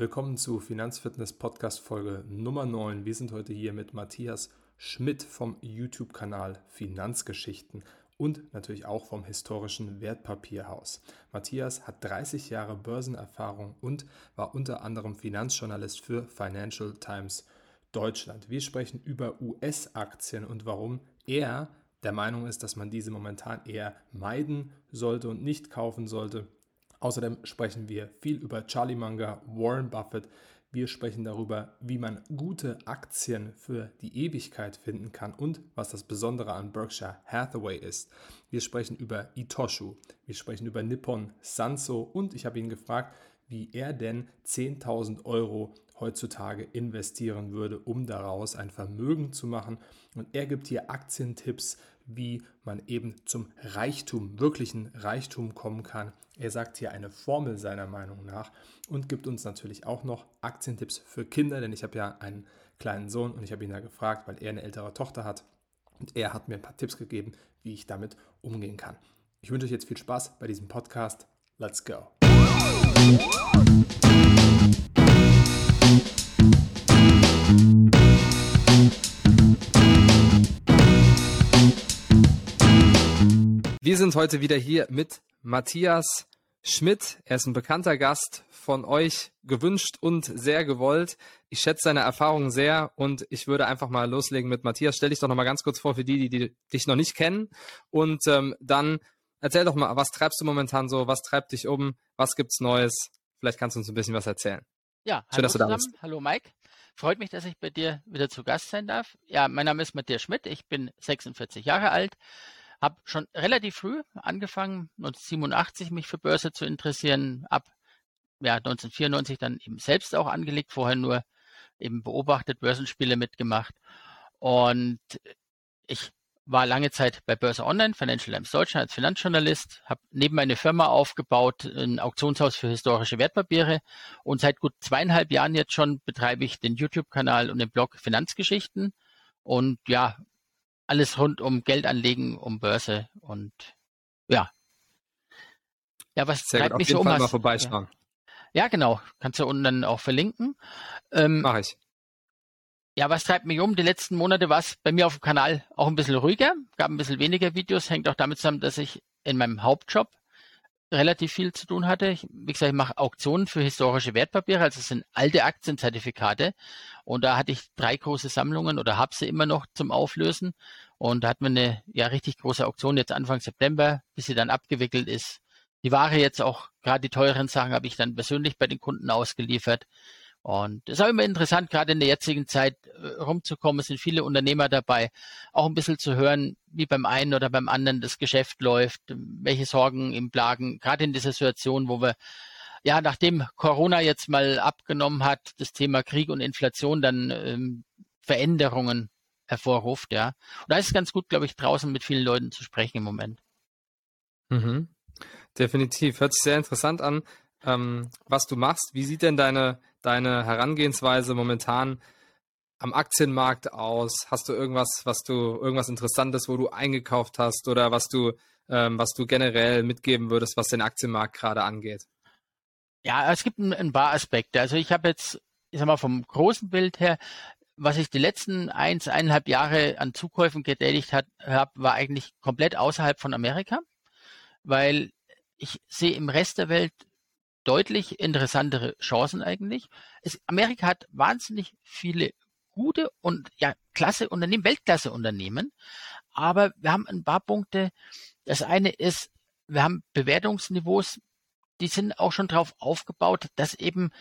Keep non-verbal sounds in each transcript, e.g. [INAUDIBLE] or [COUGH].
Willkommen zu Finanzfitness Podcast Folge Nummer 9. Wir sind heute hier mit Matthias Schmidt vom YouTube-Kanal Finanzgeschichten und natürlich auch vom historischen Wertpapierhaus. Matthias hat 30 Jahre Börsenerfahrung und war unter anderem Finanzjournalist für Financial Times Deutschland. Wir sprechen über US-Aktien und warum er der Meinung ist, dass man diese momentan eher meiden sollte und nicht kaufen sollte. Außerdem sprechen wir viel über Charlie Munger, Warren Buffett. Wir sprechen darüber, wie man gute Aktien für die Ewigkeit finden kann und was das Besondere an Berkshire Hathaway ist. Wir sprechen über Itoshu, wir sprechen über Nippon Sanso und ich habe ihn gefragt, wie er denn 10.000 Euro heutzutage investieren würde, um daraus ein Vermögen zu machen. Und er gibt hier Aktientipps, wie man eben zum Reichtum, wirklichen Reichtum kommen kann. Er sagt hier eine Formel seiner Meinung nach und gibt uns natürlich auch noch Aktientipps für Kinder, denn ich habe ja einen kleinen Sohn und ich habe ihn da gefragt, weil er eine ältere Tochter hat. Und er hat mir ein paar Tipps gegeben, wie ich damit umgehen kann. Ich wünsche euch jetzt viel Spaß bei diesem Podcast. Let's go. Wir sind heute wieder hier mit Matthias Schmidt. Er ist ein bekannter Gast von euch, gewünscht und sehr gewollt. Ich schätze seine Erfahrungen sehr und ich würde einfach mal loslegen mit Matthias. Stell dich doch noch mal ganz kurz vor für die, die, die dich noch nicht kennen und ähm, dann erzähl doch mal, was treibst du momentan so? Was treibt dich um? Was gibt's Neues? Vielleicht kannst du uns ein bisschen was erzählen. Ja, Schön, hallo dass du zusammen. da bist. Hallo Mike. Freut mich, dass ich bei dir wieder zu Gast sein darf. Ja, mein Name ist Matthias Schmidt. Ich bin 46 Jahre alt, habe schon relativ früh angefangen, 1987 mich für Börse zu interessieren, ab ja, 1994 dann eben selbst auch angelegt, vorher nur eben beobachtet, Börsenspiele mitgemacht. Und ich war lange Zeit bei Börse Online, Financial Times Deutschland als Finanzjournalist, habe neben meine Firma aufgebaut, ein Auktionshaus für historische Wertpapiere und seit gut zweieinhalb Jahren jetzt schon betreibe ich den YouTube-Kanal und den Blog Finanzgeschichten und ja, alles rund um Geldanlegen, um Börse und ja. Ja, was Sehr treibt gut. mich Auf jeden so Fall um? mal vorbeischauen. Ja. ja, genau. Kannst du unten dann auch verlinken. Ähm, Mach ich. Ja, was treibt mich um? Die letzten Monate war es bei mir auf dem Kanal auch ein bisschen ruhiger, gab ein bisschen weniger Videos, hängt auch damit zusammen, dass ich in meinem Hauptjob relativ viel zu tun hatte. Ich, wie gesagt, ich mache Auktionen für historische Wertpapiere, also es sind alte Aktienzertifikate. Und da hatte ich drei große Sammlungen oder habe sie immer noch zum Auflösen. Und da hatten wir eine ja richtig große Auktion jetzt Anfang September, bis sie dann abgewickelt ist. Die Ware jetzt auch, gerade die teuren Sachen, habe ich dann persönlich bei den Kunden ausgeliefert. Und es ist auch immer interessant, gerade in der jetzigen Zeit äh, rumzukommen. Es sind viele Unternehmer dabei, auch ein bisschen zu hören, wie beim einen oder beim anderen das Geschäft läuft, welche Sorgen im Plagen, gerade in dieser Situation, wo wir ja, nachdem Corona jetzt mal abgenommen hat, das Thema Krieg und Inflation dann ähm, Veränderungen hervorruft, ja. Und da ist es ganz gut, glaube ich, draußen mit vielen Leuten zu sprechen im Moment. Mhm. Definitiv. Hört sich sehr interessant an, ähm, was du machst. Wie sieht denn deine deine Herangehensweise momentan am Aktienmarkt aus? Hast du irgendwas, was du, irgendwas Interessantes, wo du eingekauft hast oder was du, ähm, was du generell mitgeben würdest, was den Aktienmarkt gerade angeht? Ja, es gibt ein, ein paar Aspekte. Also ich habe jetzt, ich sag mal, vom großen Bild her, was ich die letzten eins, eineinhalb Jahre an Zukäufen getätigt habe, war eigentlich komplett außerhalb von Amerika, weil ich sehe im Rest der Welt deutlich interessantere Chancen eigentlich. Es, Amerika hat wahnsinnig viele gute und ja klasse Unternehmen, Weltklasse Unternehmen, aber wir haben ein paar Punkte. Das eine ist, wir haben Bewertungsniveaus, die sind auch schon darauf aufgebaut, dass eben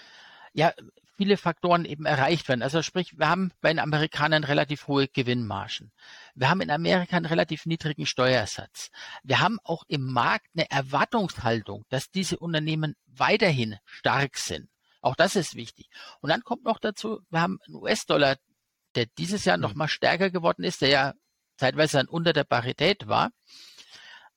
ja viele Faktoren eben erreicht werden. Also sprich, wir haben bei den Amerikanern relativ hohe Gewinnmargen. Wir haben in Amerika einen relativ niedrigen Steuersatz. Wir haben auch im Markt eine Erwartungshaltung, dass diese Unternehmen weiterhin stark sind. Auch das ist wichtig. Und dann kommt noch dazu, wir haben einen US-Dollar, der dieses Jahr noch mhm. mal stärker geworden ist, der ja zeitweise dann unter der Parität war.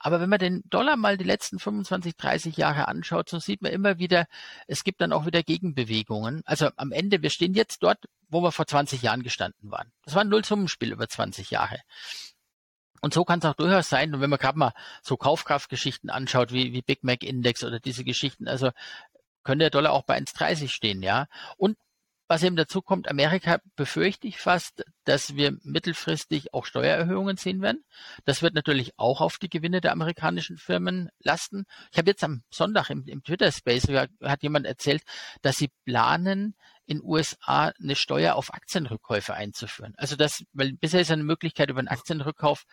Aber wenn man den Dollar mal die letzten 25, 30 Jahre anschaut, so sieht man immer wieder, es gibt dann auch wieder Gegenbewegungen. Also am Ende, wir stehen jetzt dort, wo wir vor 20 Jahren gestanden waren. Das war ein Nullsummenspiel über 20 Jahre. Und so kann es auch durchaus sein. Und wenn man gerade mal so Kaufkraftgeschichten anschaut, wie, wie Big Mac Index oder diese Geschichten, also könnte der Dollar auch bei 1,30 stehen, ja. Und was eben dazu kommt, Amerika befürchte ich fast, dass wir mittelfristig auch Steuererhöhungen sehen werden. Das wird natürlich auch auf die Gewinne der amerikanischen Firmen lasten. Ich habe jetzt am Sonntag im, im Twitter-Space hat jemand erzählt, dass sie planen, in USA eine Steuer auf Aktienrückkäufe einzuführen. Also das, weil bisher ist eine Möglichkeit, über einen Aktienrückkauf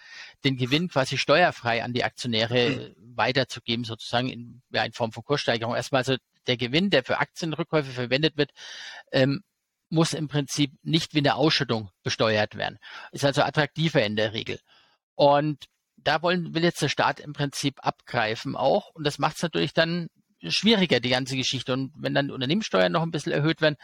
den Gewinn quasi steuerfrei an die Aktionäre mhm. weiterzugeben, sozusagen in, ja, in Form von Kurssteigerung. Erstmal also der Gewinn, der für Aktienrückkäufe verwendet wird, ähm, muss im Prinzip nicht wie eine Ausschüttung besteuert werden. Ist also attraktiver in der Regel. Und da wollen, will jetzt der Staat im Prinzip abgreifen auch. Und das macht es natürlich dann schwieriger, die ganze Geschichte. Und wenn dann Unternehmenssteuern noch ein bisschen erhöht werden,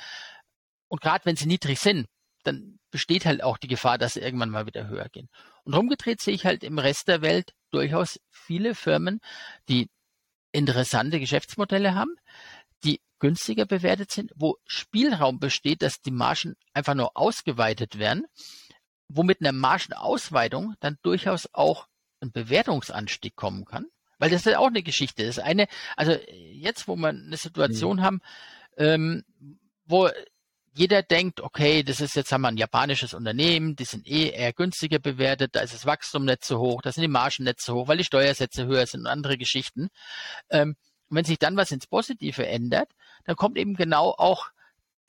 und gerade wenn sie niedrig sind, dann besteht halt auch die Gefahr, dass sie irgendwann mal wieder höher gehen. Und rumgedreht sehe ich halt im Rest der Welt durchaus viele Firmen, die interessante Geschäftsmodelle haben, günstiger bewertet sind, wo Spielraum besteht, dass die Margen einfach nur ausgeweitet werden, womit eine Margenausweitung dann durchaus auch ein Bewertungsanstieg kommen kann. Weil das ist auch eine Geschichte. Das ist eine, also jetzt, wo wir eine Situation mhm. haben, ähm, wo jeder denkt, okay, das ist jetzt haben wir ein japanisches Unternehmen, die sind eh eher günstiger bewertet, da ist das Wachstum nicht so hoch, da sind die Margen nicht so hoch, weil die Steuersätze höher sind und andere Geschichten. Ähm, und wenn sich dann was ins Positive ändert, dann kommt eben genau auch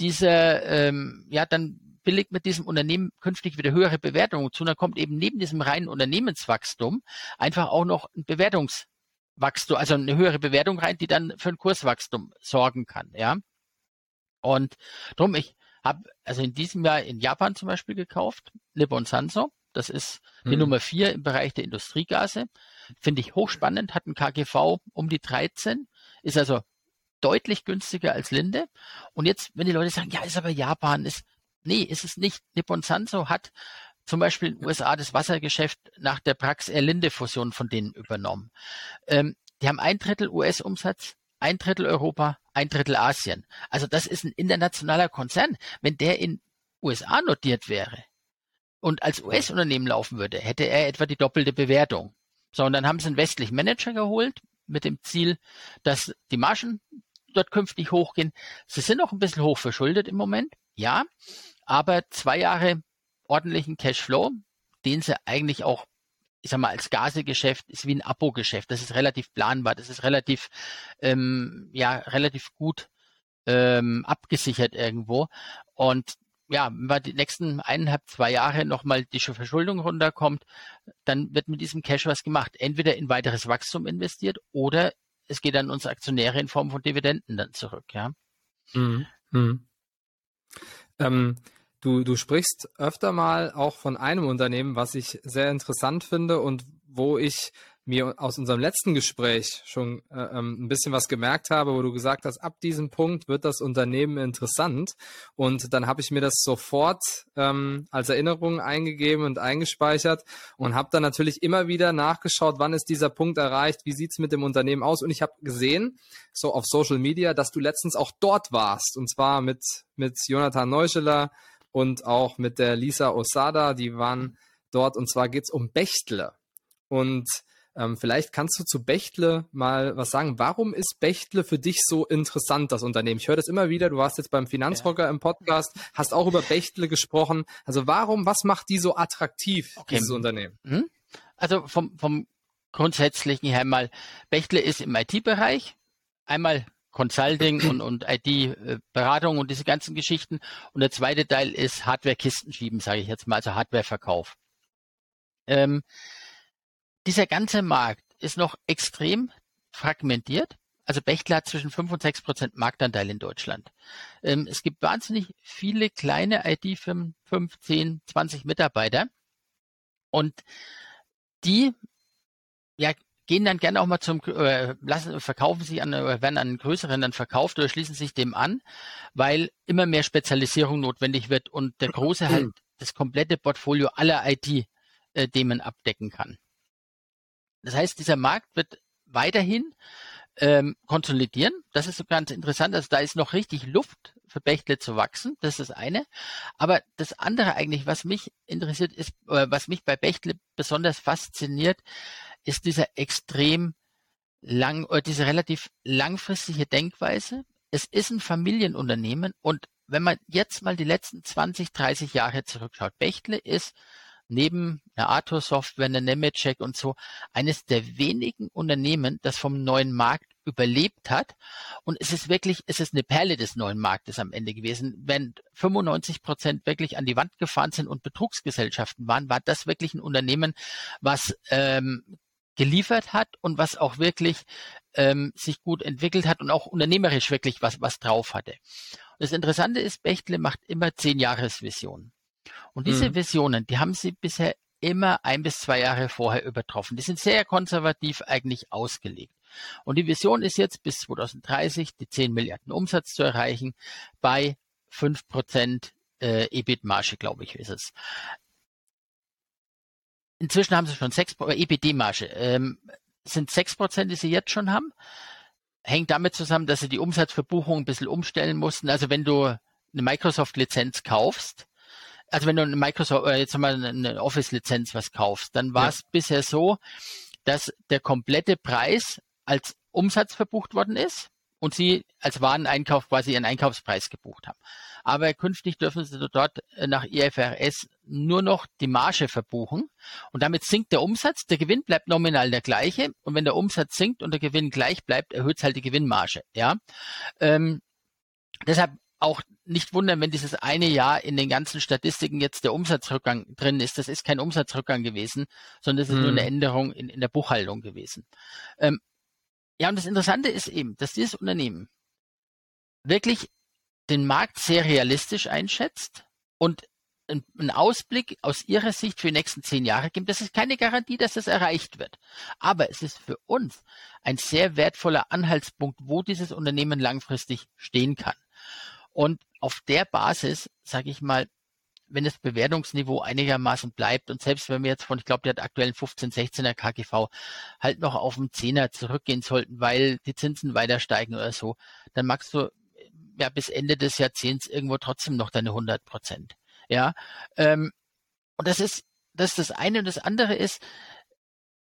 dieser, ähm, ja, dann billigt mit diesem Unternehmen künftig wieder höhere Bewertungen zu. Dann kommt eben neben diesem reinen Unternehmenswachstum einfach auch noch ein Bewertungswachstum, also eine höhere Bewertung rein, die dann für ein Kurswachstum sorgen kann, ja. Und drum, ich habe also in diesem Jahr in Japan zum Beispiel gekauft, Nippon Sanso. Das ist die hm. Nummer vier im Bereich der Industriegase. Finde ich hochspannend, hat ein KGV um die 13, ist also deutlich günstiger als Linde. Und jetzt, wenn die Leute sagen, ja, ist aber Japan, ist, nee, ist es nicht. Nippon Sanso hat zum Beispiel in den USA das Wassergeschäft nach der Prax Air Linde Fusion von denen übernommen. Ähm, die haben ein Drittel US-Umsatz, ein Drittel Europa, ein Drittel Asien. Also das ist ein internationaler Konzern. Wenn der in USA notiert wäre und als US-Unternehmen laufen würde, hätte er etwa die doppelte Bewertung. So, und dann haben sie einen westlichen Manager geholt mit dem Ziel, dass die Margen dort künftig hochgehen. Sie sind auch ein bisschen hoch verschuldet im Moment, ja, aber zwei Jahre ordentlichen Cashflow, den sie eigentlich auch ich sag mal, als Gasegeschäft ist wie ein Abo-Geschäft. Das ist relativ planbar, das ist relativ, ähm, ja, relativ gut ähm, abgesichert irgendwo. Und ja, wenn man die nächsten eineinhalb, zwei Jahre nochmal die Verschuldung runterkommt, dann wird mit diesem Cash was gemacht. Entweder in weiteres Wachstum investiert oder es geht an unsere Aktionäre in Form von Dividenden dann zurück, ja. Mhm. Mhm. Ähm, Du, du sprichst öfter mal auch von einem Unternehmen, was ich sehr interessant finde und wo ich mir aus unserem letzten Gespräch schon äh, ähm, ein bisschen was gemerkt habe, wo du gesagt hast, ab diesem Punkt wird das Unternehmen interessant. Und dann habe ich mir das sofort ähm, als Erinnerung eingegeben und eingespeichert und habe dann natürlich immer wieder nachgeschaut, wann ist dieser Punkt erreicht, wie sieht's mit dem Unternehmen aus. Und ich habe gesehen, so auf Social Media, dass du letztens auch dort warst. Und zwar mit, mit Jonathan Neuscheler, und auch mit der Lisa Osada, die waren dort und zwar geht es um Bechtle. Und ähm, vielleicht kannst du zu Bechtle mal was sagen. Warum ist Bechtle für dich so interessant, das Unternehmen? Ich höre das immer wieder. Du warst jetzt beim Finanzrocker ja. im Podcast, hast auch über Bechtle gesprochen. Also warum, was macht die so attraktiv, okay. dieses Unternehmen? Mhm. Also vom, vom grundsätzlichen her mal, Bechtle ist im IT-Bereich. Einmal Consulting und, und IT-Beratung und diese ganzen Geschichten. Und der zweite Teil ist Hardware-Kisten schieben, sage ich jetzt mal, also Hardware-Verkauf. Ähm, dieser ganze Markt ist noch extrem fragmentiert. Also Bechtle hat zwischen 5 und 6 Prozent Marktanteil in Deutschland. Ähm, es gibt wahnsinnig viele kleine IT-Firmen, 5, 10, 20 Mitarbeiter. Und die ja, gehen dann gerne auch mal zum, äh, lassen, verkaufen sich an, äh, werden an größeren dann verkauft oder schließen sich dem an, weil immer mehr Spezialisierung notwendig wird und der Große halt [CLEARS THROAT] das komplette Portfolio aller IT-Themen abdecken kann. Das heißt, dieser Markt wird weiterhin ähm, konsolidieren. Das ist so ganz interessant. Also da ist noch richtig Luft für Bechtle zu wachsen. Das ist das eine. Aber das andere eigentlich, was mich interessiert ist, äh, was mich bei Bechtle besonders fasziniert, ist dieser extrem lang oder diese relativ langfristige Denkweise. es ist ein Familienunternehmen und wenn man jetzt mal die letzten 20, 30 Jahre zurückschaut, Bechtle ist neben einer Arthur Software, einer Nemetschek und so eines der wenigen Unternehmen, das vom neuen Markt überlebt hat. Und es ist wirklich, es ist eine Perle des neuen Marktes am Ende gewesen. Wenn 95 Prozent wirklich an die Wand gefahren sind und Betrugsgesellschaften waren, war das wirklich ein Unternehmen, was ähm, geliefert hat und was auch wirklich ähm, sich gut entwickelt hat und auch unternehmerisch wirklich was, was drauf hatte. Das Interessante ist, Bechtle macht immer zehn Jahresvisionen. Und diese mhm. Visionen, die haben sie bisher immer ein bis zwei Jahre vorher übertroffen. Die sind sehr konservativ eigentlich ausgelegt. Und die Vision ist jetzt bis 2030 die 10 Milliarden Umsatz zu erreichen bei 5 Prozent äh, EBIT-Marge, glaube ich, ist es. Inzwischen haben sie schon 6 äh, EBD-Marge. Ähm, sind 6 Prozent, die sie jetzt schon haben. Hängt damit zusammen, dass sie die Umsatzverbuchung ein bisschen umstellen mussten. Also wenn du eine Microsoft-Lizenz kaufst, also wenn du eine Microsoft, äh, jetzt mal eine Office-Lizenz was kaufst, dann war es ja. bisher so, dass der komplette Preis als Umsatz verbucht worden ist und sie als Wareneinkauf quasi ihren Einkaufspreis gebucht haben. Aber künftig dürfen sie dort nach IFRS nur noch die Marge verbuchen und damit sinkt der Umsatz, der Gewinn bleibt nominal der gleiche und wenn der Umsatz sinkt und der Gewinn gleich bleibt, erhöht es halt die Gewinnmarge. Ja, ähm, deshalb auch nicht wundern, wenn dieses eine Jahr in den ganzen Statistiken jetzt der Umsatzrückgang drin ist. Das ist kein Umsatzrückgang gewesen, sondern es ist hm. nur eine hm. Änderung in, in der Buchhaltung gewesen. Ähm, ja, und das Interessante ist eben, dass dieses Unternehmen wirklich den Markt sehr realistisch einschätzt und einen Ausblick aus Ihrer Sicht für die nächsten zehn Jahre gibt. Das ist keine Garantie, dass das erreicht wird. Aber es ist für uns ein sehr wertvoller Anhaltspunkt, wo dieses Unternehmen langfristig stehen kann. Und auf der Basis, sage ich mal, wenn das Bewertungsniveau einigermaßen bleibt und selbst wenn wir jetzt von, ich glaube, der aktuellen 15, 16er KGV halt noch auf den 10er zurückgehen sollten, weil die Zinsen weiter steigen oder so, dann magst du ja bis Ende des Jahrzehnts irgendwo trotzdem noch deine 100 Prozent. Ja, ähm, und das ist, das ist das eine und das andere ist,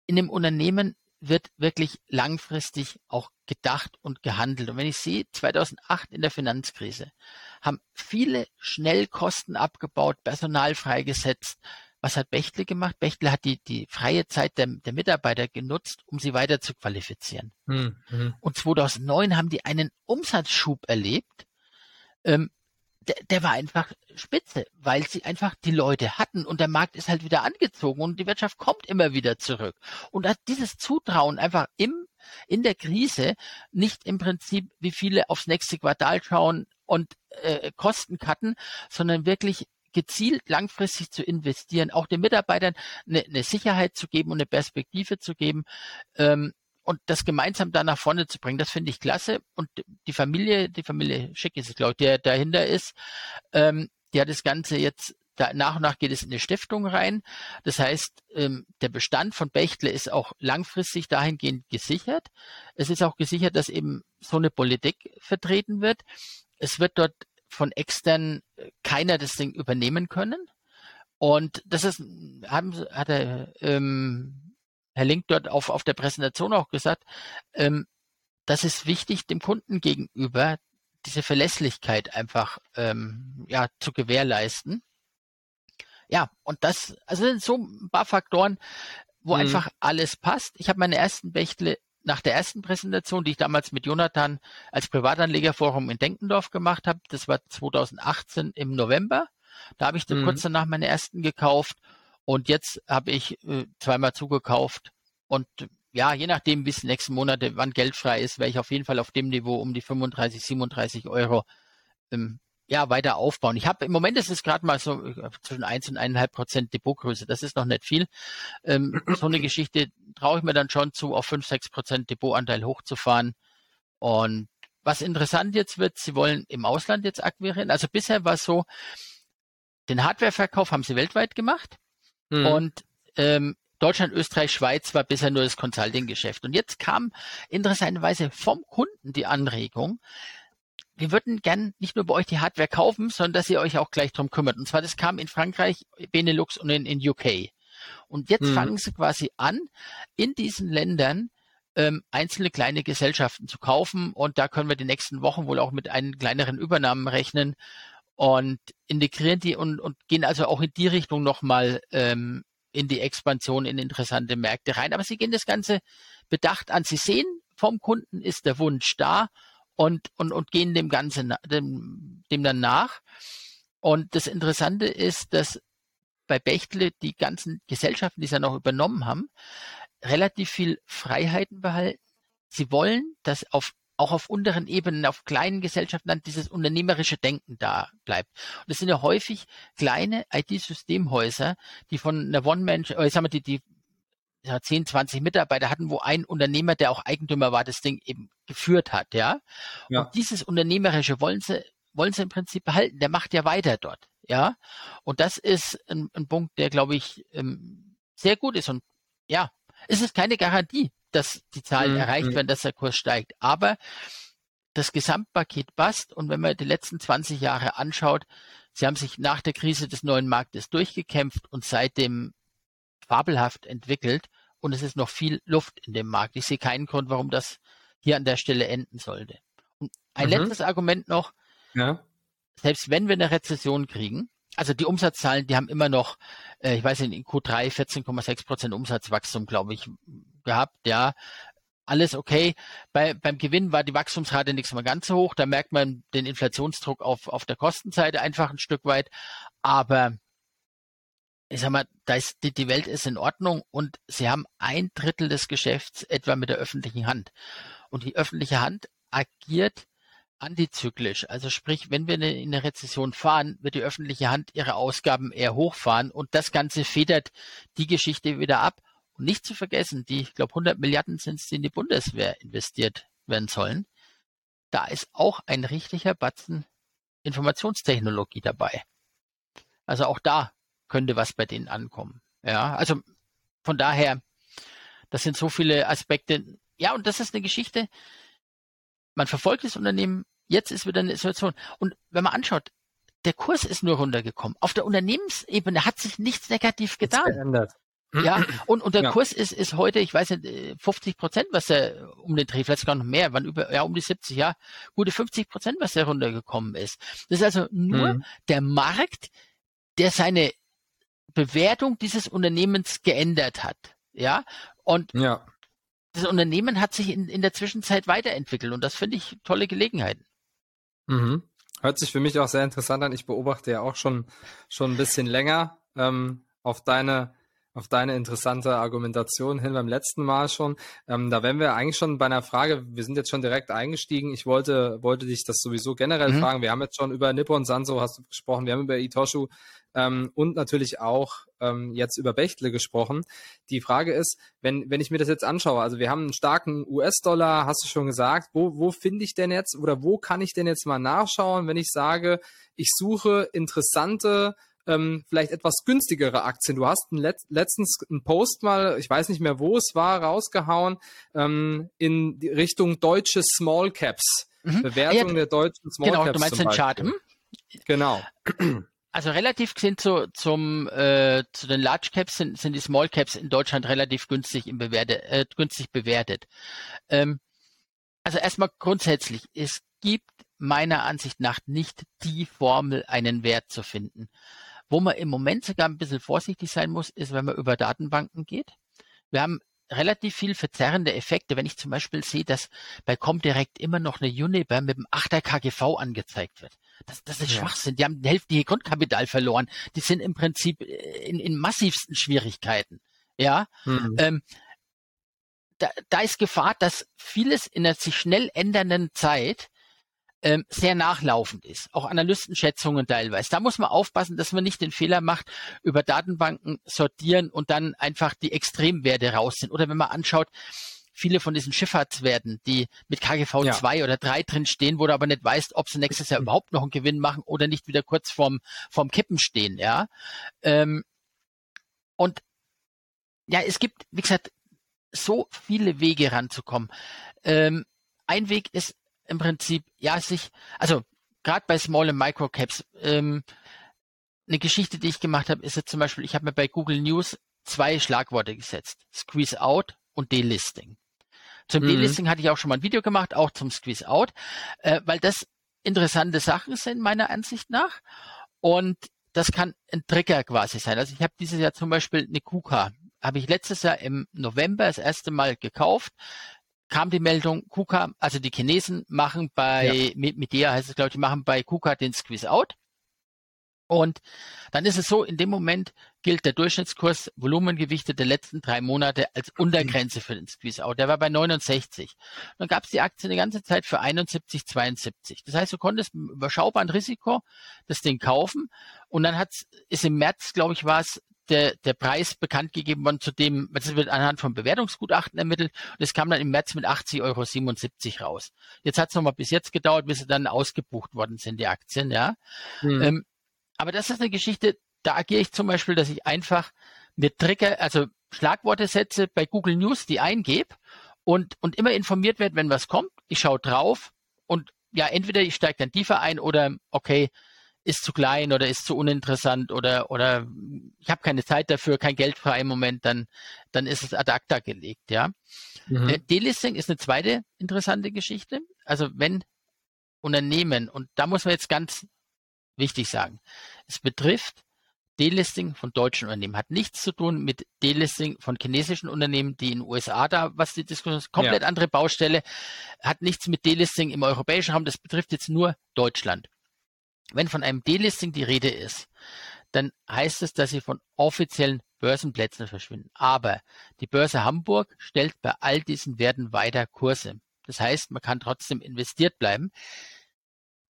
in dem Unternehmen wird wirklich langfristig auch gedacht und gehandelt. Und wenn ich sehe, 2008 in der Finanzkrise haben viele schnell Kosten abgebaut, Personal freigesetzt. Was hat Bechtle gemacht? Bechtle hat die, die freie Zeit der, der Mitarbeiter genutzt, um sie weiter zu qualifizieren. Mhm. Und 2009 haben die einen Umsatzschub erlebt, ähm, der, der war einfach spitze, weil sie einfach die Leute hatten und der Markt ist halt wieder angezogen und die Wirtschaft kommt immer wieder zurück. Und hat dieses Zutrauen einfach im, in der Krise nicht im Prinzip, wie viele aufs nächste Quartal schauen und äh, Kosten cutten, sondern wirklich gezielt langfristig zu investieren, auch den Mitarbeitern eine, eine Sicherheit zu geben und eine Perspektive zu geben, ähm, und das gemeinsam da nach vorne zu bringen, das finde ich klasse. Und die Familie, die Familie Schick ist es, glaube ich, der dahinter ist, ähm, die hat das Ganze jetzt da, nach und nach geht es in eine Stiftung rein. Das heißt, ähm, der Bestand von Bechtle ist auch langfristig dahingehend gesichert. Es ist auch gesichert, dass eben so eine Politik vertreten wird. Es wird dort von extern äh, keiner das Ding übernehmen können. Und das ist, haben, hat er ähm, Herr Link dort auf, auf der Präsentation auch gesagt, ähm, das ist wichtig dem Kunden gegenüber, diese Verlässlichkeit einfach ähm, ja, zu gewährleisten. Ja, und das, also sind so ein paar Faktoren, wo mhm. einfach alles passt. Ich habe meine ersten Bechtle nach der ersten Präsentation, die ich damals mit Jonathan als Privatanlegerforum in Denkendorf gemacht habe, das war 2018 im November. Da habe ich dann mhm. kurz danach meine ersten gekauft und jetzt habe ich äh, zweimal zugekauft. Und ja, je nachdem, bis nächsten Monate, wann Geld frei ist, werde ich auf jeden Fall auf dem Niveau um die 35, 37 Euro ähm, ja, weiter aufbauen. Ich habe im Moment ist es gerade mal so äh, zwischen 1 und 1,5 Prozent Depotgröße. Das ist noch nicht viel. Ähm, [CLEARS THROAT] so eine Geschichte traue ich mir dann schon zu, auf 5, 6 Prozent Depotanteil hochzufahren. Und was interessant jetzt wird, sie wollen im Ausland jetzt akquirieren. Also bisher war es so, den Hardwareverkauf haben sie weltweit gemacht. Mhm. Und ähm, Deutschland, Österreich, Schweiz war bisher nur das Consulting-Geschäft. Und jetzt kam interessanterweise vom Kunden die Anregung, wir würden gern nicht nur bei euch die Hardware kaufen, sondern dass ihr euch auch gleich drum kümmert. Und zwar, das kam in Frankreich, Benelux und in, in UK. Und jetzt mhm. fangen sie quasi an, in diesen Ländern ähm, einzelne kleine Gesellschaften zu kaufen. Und da können wir die nächsten Wochen wohl auch mit einen kleineren Übernahmen rechnen und integrieren die und, und gehen also auch in die Richtung nochmal ähm, in die Expansion in interessante Märkte rein. Aber sie gehen das Ganze bedacht an. Sie sehen, vom Kunden ist der Wunsch da und, und, und gehen dem Ganzen, dem, dem dann nach. Und das Interessante ist, dass bei Bechtle die ganzen Gesellschaften, die sie noch übernommen haben, relativ viel Freiheiten behalten. Sie wollen, dass auf auch auf unteren Ebenen, auf kleinen Gesellschaften dann dieses unternehmerische Denken da bleibt. Und es sind ja häufig kleine IT-Systemhäuser, die von einer One-Man, oder ich sag mal, die, die ja, 10, 20 Mitarbeiter hatten, wo ein Unternehmer, der auch Eigentümer war, das Ding eben geführt hat, ja. ja. Und dieses Unternehmerische wollen sie, wollen sie im Prinzip behalten. Der macht ja weiter dort, ja. Und das ist ein, ein Punkt, der, glaube ich, ähm, sehr gut ist. Und ja, es ist keine Garantie, dass die Zahlen mhm. erreicht mhm. werden, dass der Kurs steigt. Aber das Gesamtpaket passt. Und wenn man die letzten 20 Jahre anschaut, sie haben sich nach der Krise des neuen Marktes durchgekämpft und seitdem fabelhaft entwickelt. Und es ist noch viel Luft in dem Markt. Ich sehe keinen Grund, warum das hier an der Stelle enden sollte. Und ein mhm. letztes Argument noch. Ja. Selbst wenn wir eine Rezession kriegen, also die Umsatzzahlen, die haben immer noch, äh, ich weiß nicht, in Q3 14,6 Prozent Umsatzwachstum, glaube ich, gehabt, ja. Alles okay. Bei, beim Gewinn war die Wachstumsrate nicht mal ganz so hoch. Da merkt man den Inflationsdruck auf, auf der Kostenseite einfach ein Stück weit. Aber ich sag mal, da ist, die, die Welt ist in Ordnung und sie haben ein Drittel des Geschäfts etwa mit der öffentlichen Hand. Und die öffentliche Hand agiert antizyklisch. Also sprich, wenn wir in eine Rezession fahren, wird die öffentliche Hand ihre Ausgaben eher hochfahren und das Ganze federt die Geschichte wieder ab. Und nicht zu vergessen, die, ich glaube, 100 Milliarden sind es, die in die Bundeswehr investiert werden sollen. Da ist auch ein richtiger Batzen Informationstechnologie dabei. Also auch da könnte was bei denen ankommen. Ja, also von daher, das sind so viele Aspekte. Ja, und das ist eine Geschichte. Man verfolgt das Unternehmen Jetzt ist wieder eine Situation. Und wenn man anschaut, der Kurs ist nur runtergekommen. Auf der Unternehmensebene hat sich nichts negativ getan. Ja, [CLEARS THROAT] und, und der ja. Kurs ist, ist heute, ich weiß nicht, 50 Prozent, was er um den Dreh, vielleicht sogar noch mehr, wann über, ja, um die 70, ja, gute 50 Prozent, was er runtergekommen ist. Das ist also nur mhm. der Markt, der seine Bewertung dieses Unternehmens geändert hat. Ja, und ja. das Unternehmen hat sich in, in der Zwischenzeit weiterentwickelt und das finde ich tolle Gelegenheiten. Mhm. Hört sich für mich auch sehr interessant an. Ich beobachte ja auch schon, schon ein bisschen länger ähm, auf deine auf deine interessante Argumentation hin beim letzten Mal schon. Ähm, da wären wir eigentlich schon bei einer Frage, wir sind jetzt schon direkt eingestiegen. Ich wollte, wollte dich das sowieso generell mhm. fragen. Wir haben jetzt schon über Nippon Sanso hast du gesprochen, wir haben über Itoshu ähm, und natürlich auch ähm, jetzt über Bechtle gesprochen. Die Frage ist, wenn, wenn ich mir das jetzt anschaue, also wir haben einen starken US-Dollar, hast du schon gesagt, wo, wo finde ich denn jetzt oder wo kann ich denn jetzt mal nachschauen, wenn ich sage, ich suche interessante ähm, vielleicht etwas günstigere Aktien. Du hast Let letztens einen Post mal, ich weiß nicht mehr, wo es war, rausgehauen ähm, in die Richtung deutsche Small Caps. Mhm. Bewertung ja, der deutschen Small genau, Caps. Genau, du meinst den Chart. Hm? Genau. Also relativ gesehen zu, zum, äh, zu den Large Caps sind, sind die Small Caps in Deutschland relativ günstig, im bewerte, äh, günstig bewertet. Ähm, also erstmal grundsätzlich, es gibt meiner Ansicht nach nicht die Formel, einen Wert zu finden. Wo man im Moment sogar ein bisschen vorsichtig sein muss, ist, wenn man über Datenbanken geht. Wir haben relativ viel verzerrende Effekte. Wenn ich zum Beispiel sehe, dass bei Comdirect immer noch eine Uniper mit dem 8er KGV angezeigt wird. Das, das ist ja. Schwachsinn. Die haben die Hälfte ihr Grundkapital verloren. Die sind im Prinzip äh, in, in massivsten Schwierigkeiten. Ja. Mhm. Ähm, da, da ist Gefahr, dass vieles in einer sich schnell ändernden Zeit ähm, sehr nachlaufend ist. Auch Analystenschätzungen teilweise. Da muss man aufpassen, dass man nicht den Fehler macht, über Datenbanken sortieren und dann einfach die Extremwerte raus sind. Oder wenn man anschaut, viele von diesen Schifffahrtswerten, die mit KGV ja. 2 oder 3 drin stehen, wo du aber nicht weißt, ob sie nächstes Jahr überhaupt noch einen Gewinn machen oder nicht wieder kurz vorm, vorm Kippen stehen, ja. Ähm, und ja, es gibt, wie gesagt, so viele Wege ranzukommen. Ähm, ein Weg ist im Prinzip, ja, sich, also gerade bei Small und Micro Caps, ähm, eine Geschichte, die ich gemacht habe, ist jetzt zum Beispiel, ich habe mir bei Google News zwei Schlagworte gesetzt. Squeeze Out und Delisting. Zum mhm. Delisting hatte ich auch schon mal ein Video gemacht, auch zum Squeeze Out, äh, weil das interessante Sachen sind meiner Ansicht nach. Und das kann ein Trigger quasi sein. Also ich habe dieses Jahr zum Beispiel eine KUKA, habe ich letztes Jahr im November das erste Mal gekauft. Kam die Meldung, KUKA, also die Chinesen machen bei, ja. mit, mit der heißt es glaube ich, die machen bei KUKA den Squeeze Out. Und dann ist es so, in dem Moment gilt der Durchschnittskurs Volumengewichte der letzten drei Monate als Untergrenze für den Squeeze-Out. Der war bei 69. Dann gab es die Aktie die ganze Zeit für 71, 72. Das heißt, du konntest mit überschaubaren Risiko das Ding kaufen und dann hat's, ist im März, glaube ich, war es der, der Preis bekannt gegeben worden, zu dem, das wird anhand von Bewertungsgutachten ermittelt und es kam dann im März mit 80,77 Euro raus. Jetzt hat es nochmal bis jetzt gedauert, bis sie dann ausgebucht worden sind, die Aktien, ja. Mhm. Ähm, aber das ist eine Geschichte, da agiere ich zum Beispiel, dass ich einfach mir Trigger, also Schlagworte setze bei Google News, die eingebe und, und immer informiert werde, wenn was kommt. Ich schaue drauf und ja, entweder ich steige dann tiefer ein oder okay, ist zu klein oder ist zu uninteressant oder oder ich habe keine Zeit dafür, kein Geld frei im Moment, dann dann ist es ad acta gelegt, ja. Mhm. Äh, Delisting ist eine zweite interessante Geschichte. Also wenn Unternehmen und da muss man jetzt ganz wichtig sagen. Es betrifft Delisting von deutschen Unternehmen. Hat nichts zu tun mit Delisting von chinesischen Unternehmen, die in den USA da, was die Diskussion ist, komplett ja. andere Baustelle. Hat nichts mit Delisting im europäischen Raum. Das betrifft jetzt nur Deutschland. Wenn von einem Delisting die Rede ist, dann heißt es, dass sie von offiziellen Börsenplätzen verschwinden. Aber die Börse Hamburg stellt bei all diesen Werten weiter Kurse. Das heißt, man kann trotzdem investiert bleiben.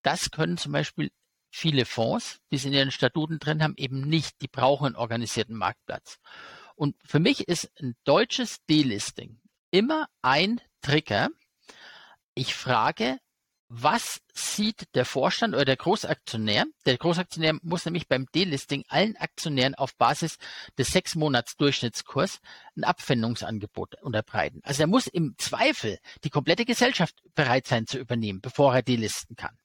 Das können zum Beispiel viele Fonds, die es in ihren Statuten drin haben, eben nicht. Die brauchen einen organisierten Marktplatz. Und für mich ist ein deutsches Delisting immer ein Trigger. Ich frage, was sieht der Vorstand oder der Großaktionär? Der Großaktionär muss nämlich beim Delisting allen Aktionären auf Basis des sechs Monats Durchschnittskurs ein Abfindungsangebot unterbreiten. Also er muss im Zweifel die komplette Gesellschaft bereit sein zu übernehmen, bevor er delisten kann.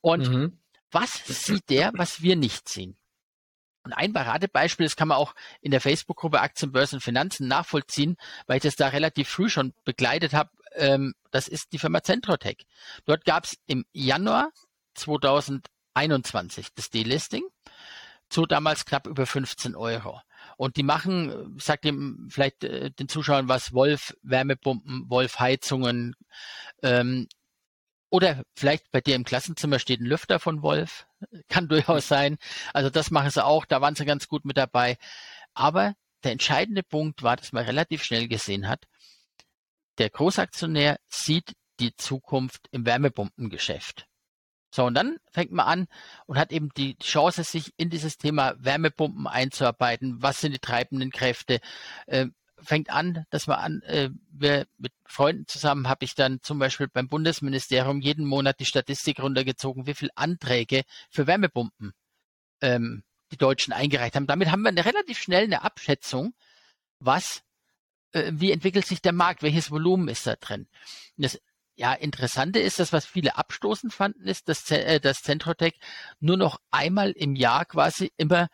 Und mhm. Was sieht der, was wir nicht sehen? Und ein Paradebeispiel, das kann man auch in der Facebook-Gruppe Aktien, Börsen, Finanzen nachvollziehen, weil ich das da relativ früh schon begleitet habe. Ähm, das ist die Firma Centrotech. Dort gab es im Januar 2021 das Delisting zu damals knapp über 15 Euro. Und die machen, sagt dem vielleicht äh, den Zuschauern was, Wolf Wärmepumpen, Wolf Heizungen, ähm, oder vielleicht bei dir im Klassenzimmer steht ein Lüfter von Wolf. [LAUGHS] Kann durchaus sein. Also das machen sie auch. Da waren sie ganz gut mit dabei. Aber der entscheidende Punkt war, dass man relativ schnell gesehen hat, der Großaktionär sieht die Zukunft im Wärmepumpengeschäft. So, und dann fängt man an und hat eben die Chance, sich in dieses Thema Wärmepumpen einzuarbeiten. Was sind die treibenden Kräfte? Äh, fängt an, dass man an, äh, wir mit Freunden zusammen habe ich dann zum Beispiel beim Bundesministerium jeden Monat die Statistik runtergezogen, wie viele Anträge für Wärmepumpen ähm, die Deutschen eingereicht haben. Damit haben wir eine relativ schnell eine Abschätzung, was, äh, wie entwickelt sich der Markt, welches Volumen ist da drin. Und das ja, Interessante ist, das, was viele abstoßend fanden, ist, dass, äh, das Centrotech nur noch einmal im Jahr quasi immer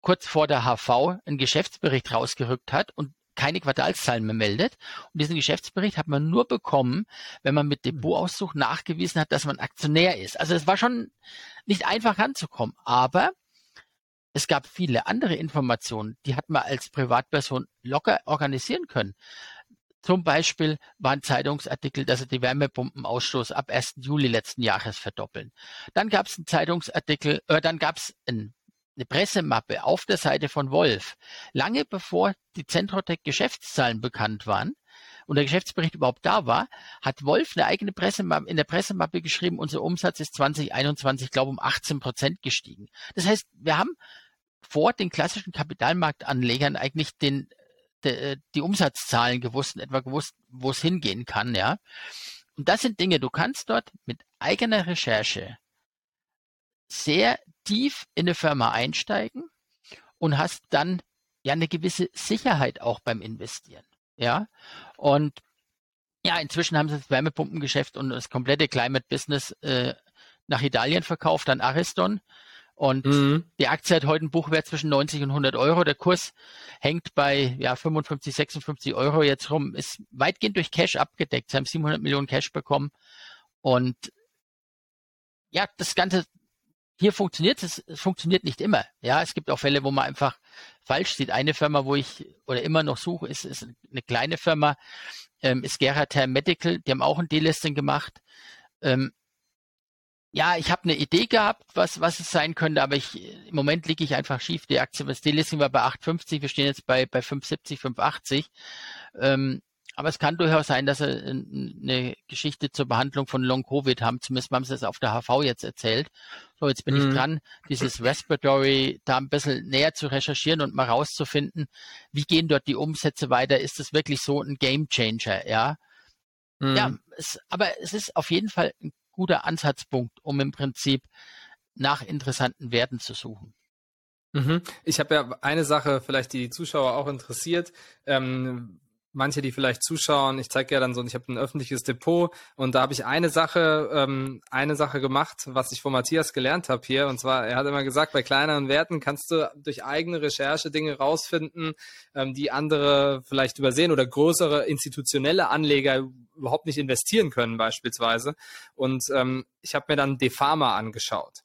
kurz vor der HV einen Geschäftsbericht rausgerückt hat und keine Quartalszahlen mehr meldet. Und diesen Geschäftsbericht hat man nur bekommen, wenn man mit Depotauszug nachgewiesen hat, dass man Aktionär ist. Also es war schon nicht einfach ranzukommen, aber es gab viele andere Informationen, die hat man als Privatperson locker organisieren können. Zum Beispiel war ein Zeitungsartikel, dass sie die Wärmepumpenausstoß ab 1. Juli letzten Jahres verdoppeln. Dann gab es einen Zeitungsartikel, äh, dann gab es einen eine Pressemappe auf der Seite von Wolf, lange bevor die Centrotech Geschäftszahlen bekannt waren und der Geschäftsbericht überhaupt da war, hat Wolf eine eigene Pressemappe, in der Pressemappe geschrieben, unser Umsatz ist 2021, glaube um 18 Prozent gestiegen. Das heißt, wir haben vor den klassischen Kapitalmarktanlegern eigentlich den, de, die Umsatzzahlen gewusst, etwa gewusst, wo es hingehen kann, ja. Und das sind Dinge, du kannst dort mit eigener Recherche sehr tief in eine Firma einsteigen und hast dann ja eine gewisse Sicherheit auch beim Investieren. Ja, und ja, inzwischen haben sie das Wärmepumpengeschäft und das komplette Climate Business äh, nach Italien verkauft an Ariston. Und mhm. die Aktie hat heute einen Buchwert zwischen 90 und 100 Euro. Der Kurs hängt bei ja, 55, 56 Euro jetzt rum, ist weitgehend durch Cash abgedeckt. Sie haben 700 Millionen Cash bekommen. Und ja, das Ganze hier funktioniert es, es funktioniert nicht immer. Ja, es gibt auch Fälle, wo man einfach falsch sieht. Eine Firma, wo ich oder immer noch suche, ist, ist eine kleine Firma, ähm, ist Gerater Medical. Die haben auch ein Delisting gemacht. Ähm, ja, ich habe eine Idee gehabt, was, was es sein könnte, aber ich, im Moment liege ich einfach schief. Die Aktie, das Delisting war bei 8,50, wir stehen jetzt bei, bei 5,70, 5,80. Ähm, aber es kann durchaus sein, dass sie eine Geschichte zur Behandlung von Long-Covid haben. Zumindest haben sie es auf der HV jetzt erzählt. So, jetzt bin mhm. ich dran, dieses Respiratory da ein bisschen näher zu recherchieren und mal rauszufinden, wie gehen dort die Umsätze weiter? Ist das wirklich so ein Game Changer? Ja, mhm. ja, es, aber es ist auf jeden Fall ein guter Ansatzpunkt, um im Prinzip nach interessanten Werten zu suchen. Mhm. Ich habe ja eine Sache, vielleicht die Zuschauer auch interessiert. Ähm, manche, die vielleicht zuschauen, ich zeige ja dann so, ich habe ein öffentliches Depot und da habe ich eine Sache, ähm, eine Sache gemacht, was ich von Matthias gelernt habe hier. Und zwar, er hat immer gesagt, bei kleineren Werten kannst du durch eigene Recherche Dinge rausfinden, ähm, die andere vielleicht übersehen oder größere institutionelle Anleger überhaupt nicht investieren können, beispielsweise. Und ähm, ich habe mir dann Defama angeschaut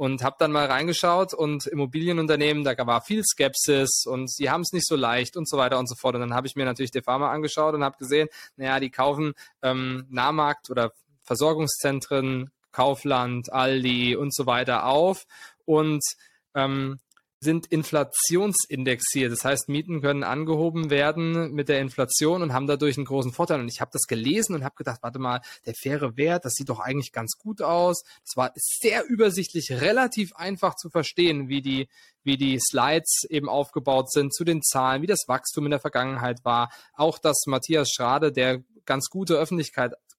und habe dann mal reingeschaut und Immobilienunternehmen, da war viel Skepsis und sie haben es nicht so leicht und so weiter und so fort. Und dann habe ich mir natürlich Defama angeschaut und habe gesehen, naja, die kaufen ähm, Nahmarkt oder Versorgungszentren, Kaufland, Aldi und so weiter auf und ähm, sind inflationsindexiert. Das heißt, Mieten können angehoben werden mit der Inflation und haben dadurch einen großen Vorteil. Und ich habe das gelesen und habe gedacht, warte mal, der faire Wert, das sieht doch eigentlich ganz gut aus. Es war sehr übersichtlich, relativ einfach zu verstehen, wie die, wie die Slides eben aufgebaut sind zu den Zahlen, wie das Wachstum in der Vergangenheit war. Auch dass Matthias Schrade, der ganz gute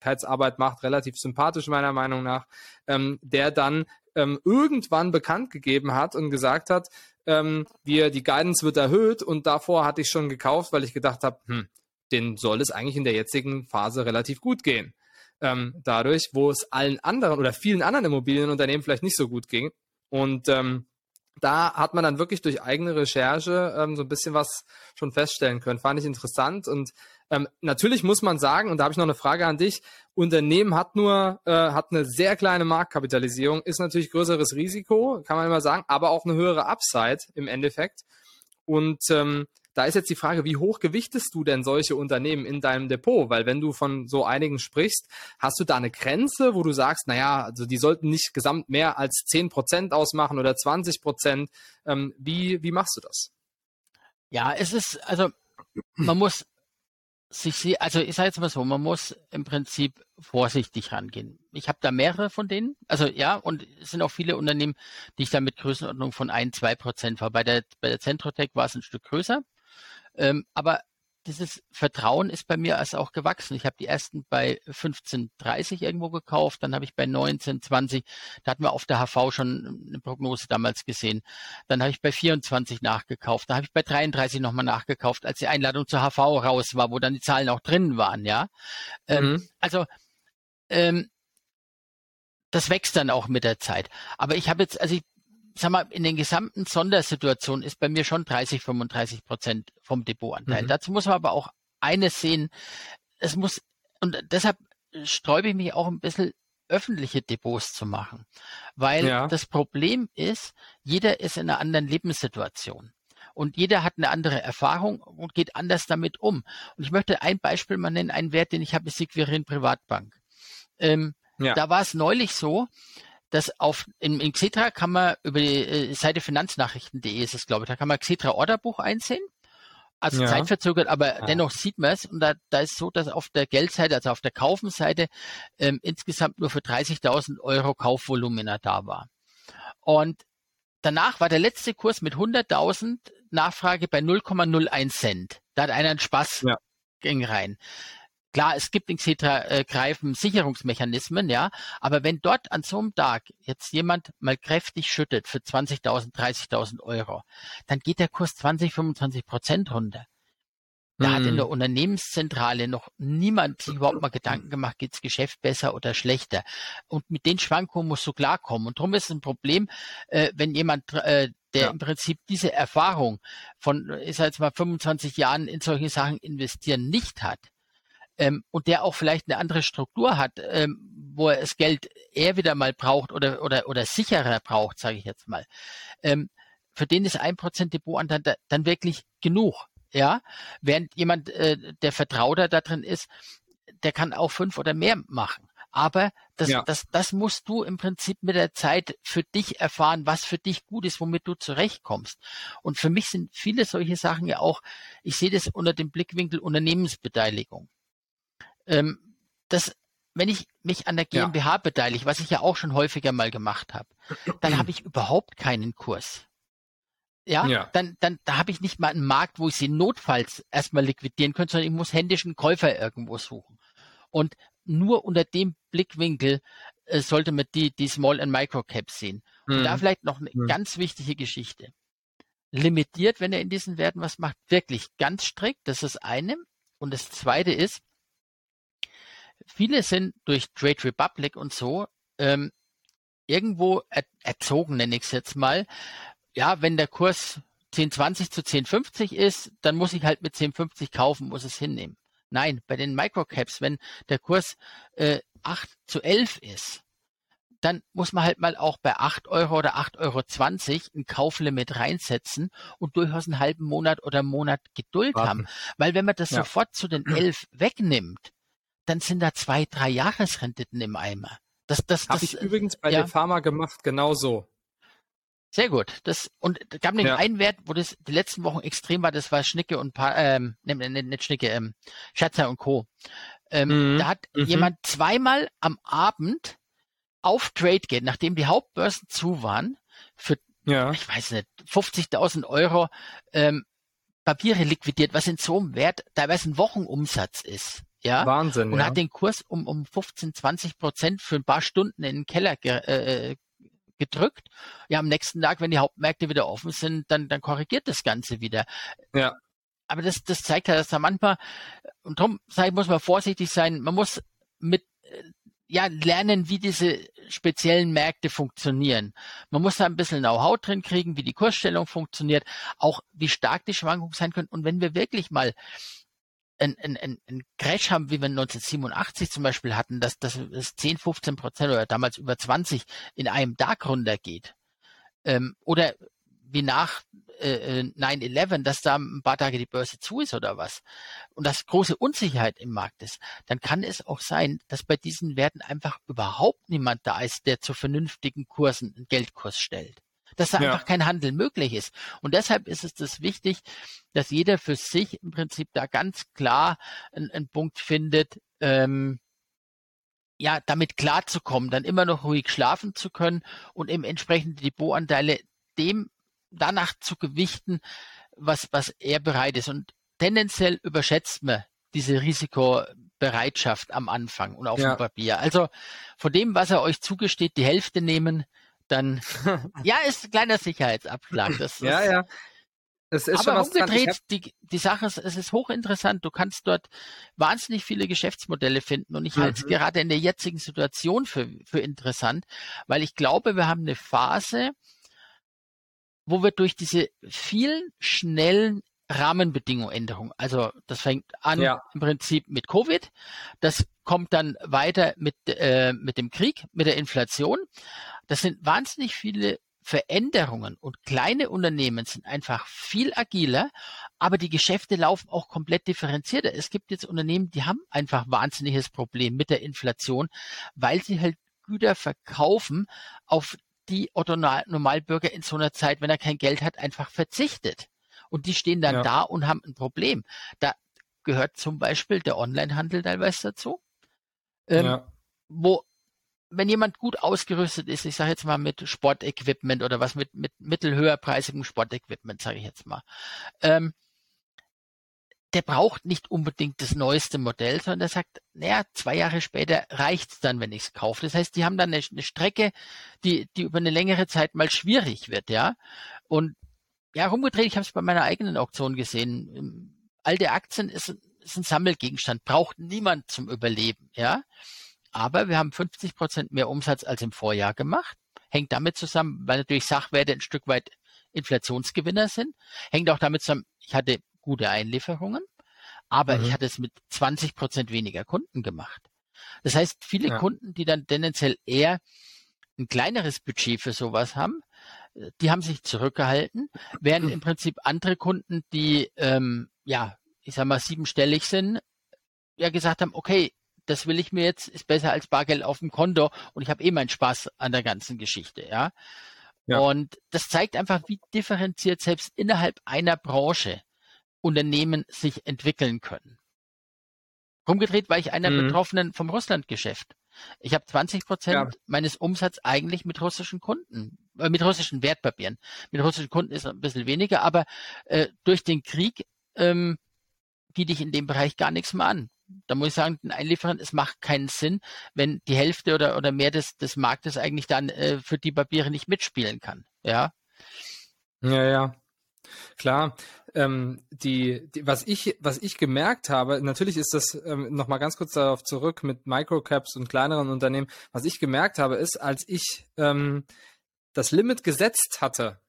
Öffentlichkeitsarbeit macht, relativ sympathisch meiner Meinung nach, ähm, der dann ähm, irgendwann bekannt gegeben hat und gesagt hat, ähm, wir, die Guidance wird erhöht und davor hatte ich schon gekauft, weil ich gedacht habe, hm, den soll es eigentlich in der jetzigen Phase relativ gut gehen. Ähm, dadurch, wo es allen anderen oder vielen anderen Immobilienunternehmen vielleicht nicht so gut ging. Und ähm, da hat man dann wirklich durch eigene Recherche ähm, so ein bisschen was schon feststellen können. Fand ich interessant und ähm, natürlich muss man sagen, und da habe ich noch eine Frage an dich, Unternehmen hat nur, äh, hat eine sehr kleine Marktkapitalisierung, ist natürlich größeres Risiko, kann man immer sagen, aber auch eine höhere Upside im Endeffekt. Und ähm, da ist jetzt die Frage, wie hoch gewichtest du denn solche Unternehmen in deinem Depot? Weil wenn du von so einigen sprichst, hast du da eine Grenze, wo du sagst, naja, also die sollten nicht gesamt mehr als 10 Prozent ausmachen oder 20 Prozent. Ähm, wie, wie machst du das? Ja, es ist, also man muss sich, also ich sage jetzt mal so, man muss im Prinzip vorsichtig rangehen. Ich habe da mehrere von denen, also ja, und es sind auch viele Unternehmen, die ich da mit Größenordnung von ein, zwei Prozent war. Bei der, bei der Centrotech war es ein Stück größer. Ähm, aber dieses Vertrauen ist bei mir also auch gewachsen. Ich habe die ersten bei 15,30 irgendwo gekauft, dann habe ich bei 19,20, da hatten wir auf der HV schon eine Prognose damals gesehen. Dann habe ich bei 24 nachgekauft, da habe ich bei 33 nochmal nachgekauft, als die Einladung zur HV raus war, wo dann die Zahlen auch drin waren, ja. Ähm, mhm. Ähm, also ähm, das wächst dann auch mit der Zeit. Aber ich habe jetzt, also ich sag mal, in den gesamten Sondersituationen ist bei mir schon 30, 35 Prozent vom Depotanteil. Mhm. Dazu muss man aber auch eines sehen. Es muss, und deshalb sträube ich mich auch ein bisschen öffentliche Depots zu machen. Weil ja. das Problem ist, jeder ist in einer anderen Lebenssituation. Und jeder hat eine andere Erfahrung und geht anders damit um. Und ich möchte ein Beispiel mal nennen, einen Wert, den ich habe, ist die Quirin Privatbank. Ähm, ja. Da war es neulich so, dass auf in, in Xetra kann man über die äh, Seite finanznachrichten.de ist es, glaube ich, da kann man Xetra Orderbuch einsehen. Also ja. zeitverzögert, aber ja. dennoch sieht man es. Und da, da ist so, dass auf der Geldseite, also auf der Kaufenseite, ähm, insgesamt nur für 30.000 Euro Kaufvolumina da war. Und danach war der letzte Kurs mit 100.000 Nachfrage bei 0,01 Cent. Da hat einer einen Spaß ja. ging rein. Klar, es gibt in Xetra äh, greifen Sicherungsmechanismen, ja, aber wenn dort an so einem Tag jetzt jemand mal kräftig schüttet für 20.000, 30.000 Euro, dann geht der Kurs 20, 25 Prozent runter. Da mm. hat in der mhm. Unternehmenszentrale noch niemand sich überhaupt mal Gedanken gemacht, geht's Geschäft besser oder schlechter. Und mit den Schwankungen musst du klarkommen. Und darum ist es ein Problem, äh, wenn jemand, äh, der ja. im Prinzip diese Erfahrung von, ich sag jetzt mal, 25 Jahren in solche Sachen investieren nicht hat, ähm, und der auch vielleicht eine andere Struktur hat, ähm, wo er das Geld eher wieder mal braucht oder oder oder sicherer braucht, sage ich jetzt mal, ähm, für den ist ein Prozent Depotanteil dann wirklich genug, ja. Während jemand, äh, der Vertrauter da drin ist, der kann auch fünf oder mehr machen. Aber das, ja. das, das musst du im Prinzip mit der Zeit für dich erfahren, was für dich gut ist, womit du zurechtkommst. Und für mich sind viele solche Sachen ja auch, ich sehe das unter dem Blickwinkel Unternehmensbeteiligung. Ähm, das, wenn ich mich an der GmbH ja. beteilige, was ich ja auch schon häufiger mal gemacht habe, dann habe ich überhaupt keinen Kurs. Ja, ja, dann, dann, da habe ich nicht mal einen Markt, wo ich sie notfalls erstmal liquidieren könnte, sondern ich muss händisch einen Käufer irgendwo suchen. Und nur unter dem Blickwinkel äh, sollte man die, die Small and Micro Caps sehen. Und hm. da vielleicht noch eine hm. ganz wichtige Geschichte. Limitiert, wenn er in diesen Werten was macht, wirklich ganz strikt, das ist das eine. Und das zweite ist, viele sind durch Trade Republic und so ähm, irgendwo er, erzogen, nenne ich es jetzt mal. Ja, wenn der Kurs 10,20 zu 10,50 ist, dann muss ich halt mit 10,50 kaufen, muss es hinnehmen. Nein, bei den Microcaps, wenn der Kurs äh, 8 zu 11 ist, dann muss man halt mal auch bei 8 Euro oder 8,20 Euro ein Kauflimit reinsetzen und durchaus einen halben Monat oder einen Monat Geduld Warten. haben. Weil wenn man das ja. sofort zu den [CLEARS THROAT] 11 wegnimmt, dann sind da zwei, drei Jahresrenditen im Eimer. Das, das, Habe ich übrigens bei ja. der Pharma gemacht, genauso. Sehr gut. Das, und es gab nämlich ja. einen Wert, wo das die letzten Wochen extrem war, das war Schnicke und pa ähm, ne, ne, nicht Schnicke, ähm, Schatzer und Co. Ähm, mhm. Da hat mhm. jemand zweimal am Abend auf Trade geht, nachdem die Hauptbörsen zu waren, für, ja. ich weiß nicht, 50.000 Euro ähm, Papiere liquidiert, was in so einem Wert teilweise ein Wochenumsatz ist. Ja, Wahnsinn. Und ja. hat den Kurs um, um 15, 20 Prozent für ein paar Stunden in den Keller ge, äh, gedrückt. Ja, am nächsten Tag, wenn die Hauptmärkte wieder offen sind, dann, dann korrigiert das Ganze wieder. Ja. Aber das, das zeigt ja, dass da manchmal, und darum muss man vorsichtig sein, man muss mit äh, ja, lernen, wie diese speziellen Märkte funktionieren. Man muss da ein bisschen Know-how drin kriegen, wie die Kursstellung funktioniert, auch wie stark die Schwankungen sein können. Und wenn wir wirklich mal ein, ein, ein, ein Crash haben, wie wir 1987 zum Beispiel hatten, dass, dass es 10, 15 Prozent oder damals über 20 in einem Tag runtergeht, ähm, oder wie nach äh, 9-11, äh, dass da ein paar Tage die Börse zu ist oder was und dass große Unsicherheit im Markt ist, dann kann es auch sein, dass bei diesen Werten einfach überhaupt niemand da ist, der zu vernünftigen Kursen einen Geldkurs stellt. Dass da ja. einfach kein Handel möglich ist. Und deshalb ist es das wichtig, dass jeder für sich im Prinzip da ganz klar einen, einen Punkt findet, ähm, ja, damit klarzukommen, dann immer noch ruhig schlafen zu können und eben entsprechend die Depotanteile dem danach zu gewichten, was, was er bereit ist. Und tendenziell überschätzt man diese Risikobereitschaft am Anfang und auf ja. dem Papier. Also von dem, was er euch zugesteht, die Hälfte nehmen, dann [LAUGHS] ja, ist ein kleiner Sicherheitsabschlag. Das, ja, das, ja. Es ist aber umgedreht, die, die Sache ist, es ist hochinteressant. Du kannst dort wahnsinnig viele Geschäftsmodelle finden und ich mhm. halte es gerade in der jetzigen Situation für, für interessant, weil ich glaube, wir haben eine Phase, wo wir durch diese vielen schnellen Rahmenbedingungsänderungen, also das fängt an ja. im Prinzip mit Covid, das kommt dann weiter mit, äh, mit dem Krieg, mit der Inflation. Das sind wahnsinnig viele Veränderungen und kleine Unternehmen sind einfach viel agiler, aber die Geschäfte laufen auch komplett differenzierter. Es gibt jetzt Unternehmen, die haben einfach wahnsinniges Problem mit der Inflation, weil sie halt Güter verkaufen, auf die Otto Normalbürger in so einer Zeit, wenn er kein Geld hat, einfach verzichtet. Und die stehen dann ja. da und haben ein Problem. Da gehört zum Beispiel der Onlinehandel teilweise dazu, ähm, ja. wo wenn jemand gut ausgerüstet ist, ich sage jetzt mal mit Sportequipment oder was mit, mit mittelhöherpreisigem Sportequipment, sage ich jetzt mal, ähm, der braucht nicht unbedingt das neueste Modell, sondern der sagt, naja, zwei Jahre später reicht's dann, wenn ich's kaufe. Das heißt, die haben dann eine, eine, Strecke, die, die über eine längere Zeit mal schwierig wird, ja. Und ja, rumgedreht, ich habe es bei meiner eigenen Auktion gesehen. alte Aktien ist, ist ein Sammelgegenstand, braucht niemand zum Überleben, ja. Aber wir haben 50 Prozent mehr Umsatz als im Vorjahr gemacht. Hängt damit zusammen, weil natürlich Sachwerte ein Stück weit Inflationsgewinner sind. Hängt auch damit zusammen, ich hatte gute Einlieferungen, aber mhm. ich hatte es mit 20 Prozent weniger Kunden gemacht. Das heißt, viele ja. Kunden, die dann tendenziell eher ein kleineres Budget für sowas haben, die haben sich zurückgehalten, während im Prinzip andere Kunden, die ähm, ja, ich sag mal siebenstellig sind, ja gesagt haben, okay, das will ich mir jetzt, ist besser als Bargeld auf dem Konto und ich habe eh meinen Spaß an der ganzen Geschichte, ja. ja. Und das zeigt einfach, wie differenziert selbst innerhalb einer Branche Unternehmen sich entwickeln können. Umgedreht war ich einer mhm. Betroffenen vom Russlandgeschäft. Ich habe 20 Prozent ja. meines Umsatzes eigentlich mit russischen Kunden, äh, mit russischen Wertpapieren. Mit russischen Kunden ist ein bisschen weniger, aber äh, durch den Krieg ähm, biete ich in dem Bereich gar nichts mehr an. Da muss ich sagen, den Einlieferern, es macht keinen Sinn, wenn die Hälfte oder, oder mehr des, des Marktes eigentlich dann äh, für die Papiere nicht mitspielen kann. Ja. Ja, ja. Klar, ähm, die, die, was ich, was ich gemerkt habe, natürlich ist das ähm, noch mal ganz kurz darauf zurück mit Microcaps und kleineren Unternehmen. Was ich gemerkt habe, ist, als ich ähm, das Limit gesetzt hatte,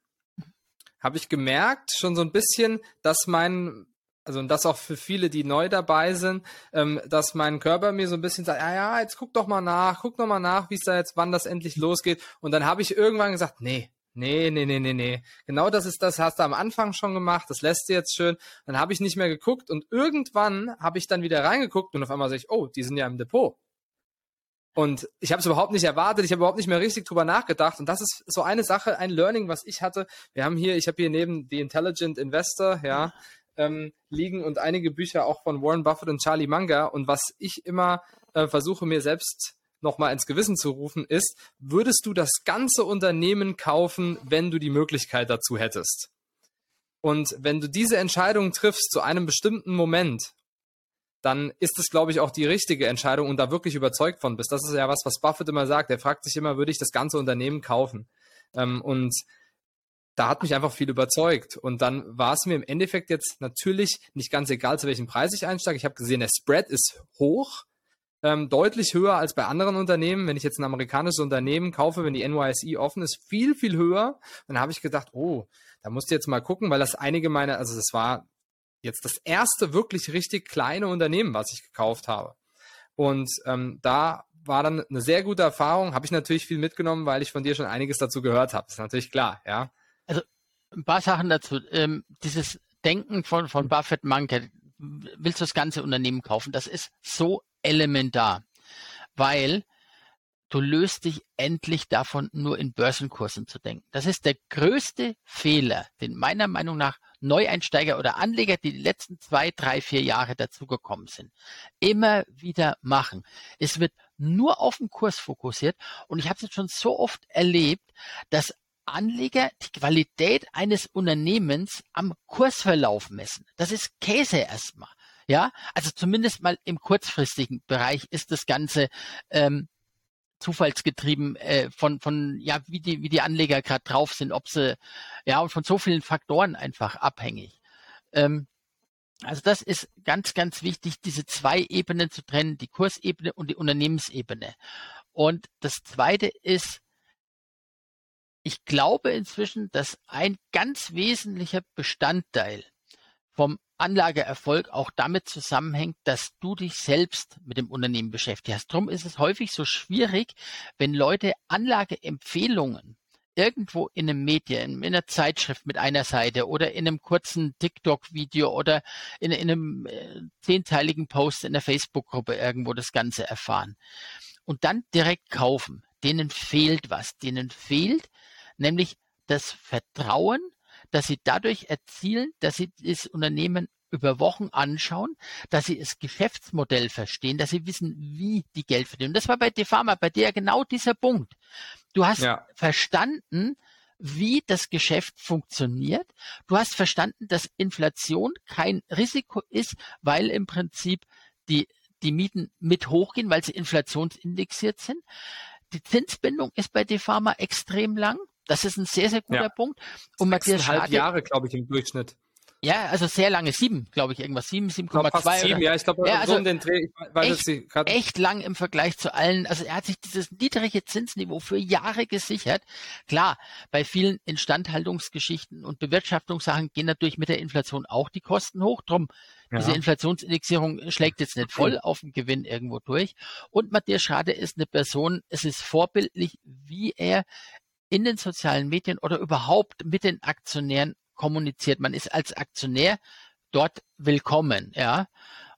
habe ich gemerkt schon so ein bisschen, dass mein also und das auch für viele, die neu dabei sind, ähm, dass mein Körper mir so ein bisschen sagt, ja, ja, jetzt guck doch mal nach, guck doch mal nach, wie es da jetzt, wann das endlich losgeht. Und dann habe ich irgendwann gesagt, nee, Nee, nee, nee, nee, nee. Genau das ist das, hast du am Anfang schon gemacht, das lässt du jetzt schön. Dann habe ich nicht mehr geguckt und irgendwann habe ich dann wieder reingeguckt und auf einmal sage ich, oh, die sind ja im Depot. Und ich habe es überhaupt nicht erwartet, ich habe überhaupt nicht mehr richtig drüber nachgedacht. Und das ist so eine Sache, ein Learning, was ich hatte. Wir haben hier, ich habe hier neben The Intelligent Investor, ja, ähm, liegen und einige Bücher auch von Warren Buffett und Charlie Munger. Und was ich immer äh, versuche mir selbst nochmal ins Gewissen zu rufen, ist, würdest du das ganze Unternehmen kaufen, wenn du die Möglichkeit dazu hättest? Und wenn du diese Entscheidung triffst zu einem bestimmten Moment, dann ist es, glaube ich, auch die richtige Entscheidung und da wirklich überzeugt von bist. Das ist ja was, was Buffett immer sagt. Er fragt sich immer, würde ich das ganze Unternehmen kaufen? Ähm, und da hat mich einfach viel überzeugt. Und dann war es mir im Endeffekt jetzt natürlich nicht ganz egal, zu welchem Preis ich einsteige. Ich habe gesehen, der Spread ist hoch ähm, deutlich höher als bei anderen Unternehmen. Wenn ich jetzt ein amerikanisches Unternehmen kaufe, wenn die NYSE offen ist, viel, viel höher. Dann habe ich gedacht, oh, da musst du jetzt mal gucken, weil das einige meiner, also das war jetzt das erste wirklich richtig kleine Unternehmen, was ich gekauft habe. Und ähm, da war dann eine sehr gute Erfahrung. Habe ich natürlich viel mitgenommen, weil ich von dir schon einiges dazu gehört habe. ist natürlich klar, ja. Also ein paar Sachen dazu. Ähm, dieses Denken von, von Buffett Manke, willst du das ganze Unternehmen kaufen? Das ist so elementar, weil du löst dich endlich davon, nur in Börsenkursen zu denken. Das ist der größte Fehler, den meiner Meinung nach Neueinsteiger oder Anleger, die die letzten zwei, drei, vier Jahre dazugekommen sind, immer wieder machen. Es wird nur auf den Kurs fokussiert und ich habe es jetzt schon so oft erlebt, dass Anleger die Qualität eines Unternehmens am Kursverlauf messen. Das ist Käse erstmal. Ja, also zumindest mal im kurzfristigen Bereich ist das Ganze ähm, zufallsgetrieben äh, von von ja wie die wie die Anleger gerade drauf sind, ob sie ja und von so vielen Faktoren einfach abhängig. Ähm, also das ist ganz ganz wichtig, diese zwei Ebenen zu trennen, die Kursebene und die Unternehmensebene. Und das Zweite ist, ich glaube inzwischen, dass ein ganz wesentlicher Bestandteil vom Anlageerfolg auch damit zusammenhängt, dass du dich selbst mit dem Unternehmen beschäftigt hast. Darum ist es häufig so schwierig, wenn Leute Anlageempfehlungen irgendwo in einem Medien, in einer Zeitschrift mit einer Seite oder in einem kurzen TikTok-Video oder in, in einem äh, zehnteiligen Post in der Facebook-Gruppe irgendwo das Ganze erfahren und dann direkt kaufen. Denen fehlt was. Denen fehlt nämlich das Vertrauen dass sie dadurch erzielen, dass sie das Unternehmen über Wochen anschauen, dass sie das Geschäftsmodell verstehen, dass sie wissen, wie die Geld verdienen. Das war bei Defama, bei dir genau dieser Punkt. Du hast ja. verstanden, wie das Geschäft funktioniert. Du hast verstanden, dass Inflation kein Risiko ist, weil im Prinzip die, die Mieten mit hochgehen, weil sie inflationsindexiert sind. Die Zinsbindung ist bei Defama extrem lang. Das ist ein sehr, sehr guter ja. Punkt. Und Matthias Schade, Jahre, glaube ich, im Durchschnitt. Ja, also sehr lange, sieben, glaube ich, irgendwas, sieben, 7,2. Sieben, ja, ich glaube, ja, also so um den Dreh, ich weiß echt, jetzt echt lang im Vergleich zu allen. Also er hat sich dieses niedrige Zinsniveau für Jahre gesichert. Klar, bei vielen Instandhaltungsgeschichten und Bewirtschaftungssachen gehen natürlich mit der Inflation auch die Kosten hoch. Drum, ja. diese Inflationsindexierung schlägt jetzt nicht voll auf den Gewinn irgendwo durch. Und Matthias Schade ist eine Person, es ist vorbildlich, wie er in den sozialen Medien oder überhaupt mit den Aktionären kommuniziert. Man ist als Aktionär dort willkommen, ja.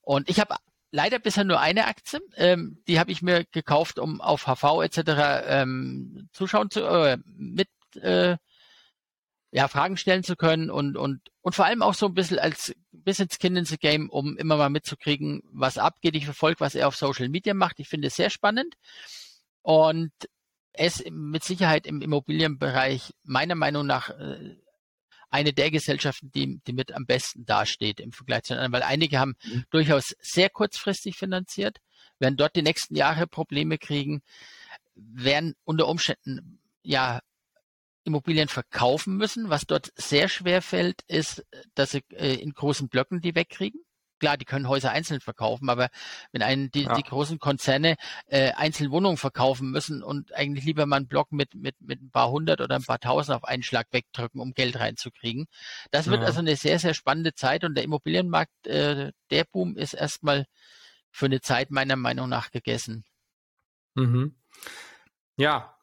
Und ich habe leider bisher nur eine Aktie. Ähm, die habe ich mir gekauft, um auf HV etc. Ähm, zuschauen zu, äh, mit äh, ja, Fragen stellen zu können und, und, und vor allem auch so ein bisschen als bisschen Skin in the Game, um immer mal mitzukriegen, was abgeht. Ich verfolge, was er auf Social Media macht. Ich finde es sehr spannend. Und es mit Sicherheit im Immobilienbereich meiner Meinung nach äh, eine der Gesellschaften, die, die mit am besten dasteht im Vergleich zu anderen, weil einige haben mhm. durchaus sehr kurzfristig finanziert, werden dort die nächsten Jahre Probleme kriegen, werden unter Umständen ja Immobilien verkaufen müssen. Was dort sehr schwer fällt, ist, dass sie äh, in großen Blöcken die wegkriegen klar, die können Häuser einzeln verkaufen, aber wenn einen die, ja. die großen Konzerne äh, einzeln Wohnungen verkaufen müssen und eigentlich lieber mal einen Block mit, mit, mit ein paar hundert oder ein paar tausend auf einen Schlag wegdrücken, um Geld reinzukriegen. Das wird ja. also eine sehr, sehr spannende Zeit und der Immobilienmarkt, äh, der Boom ist erstmal für eine Zeit meiner Meinung nach gegessen. Mhm. Ja,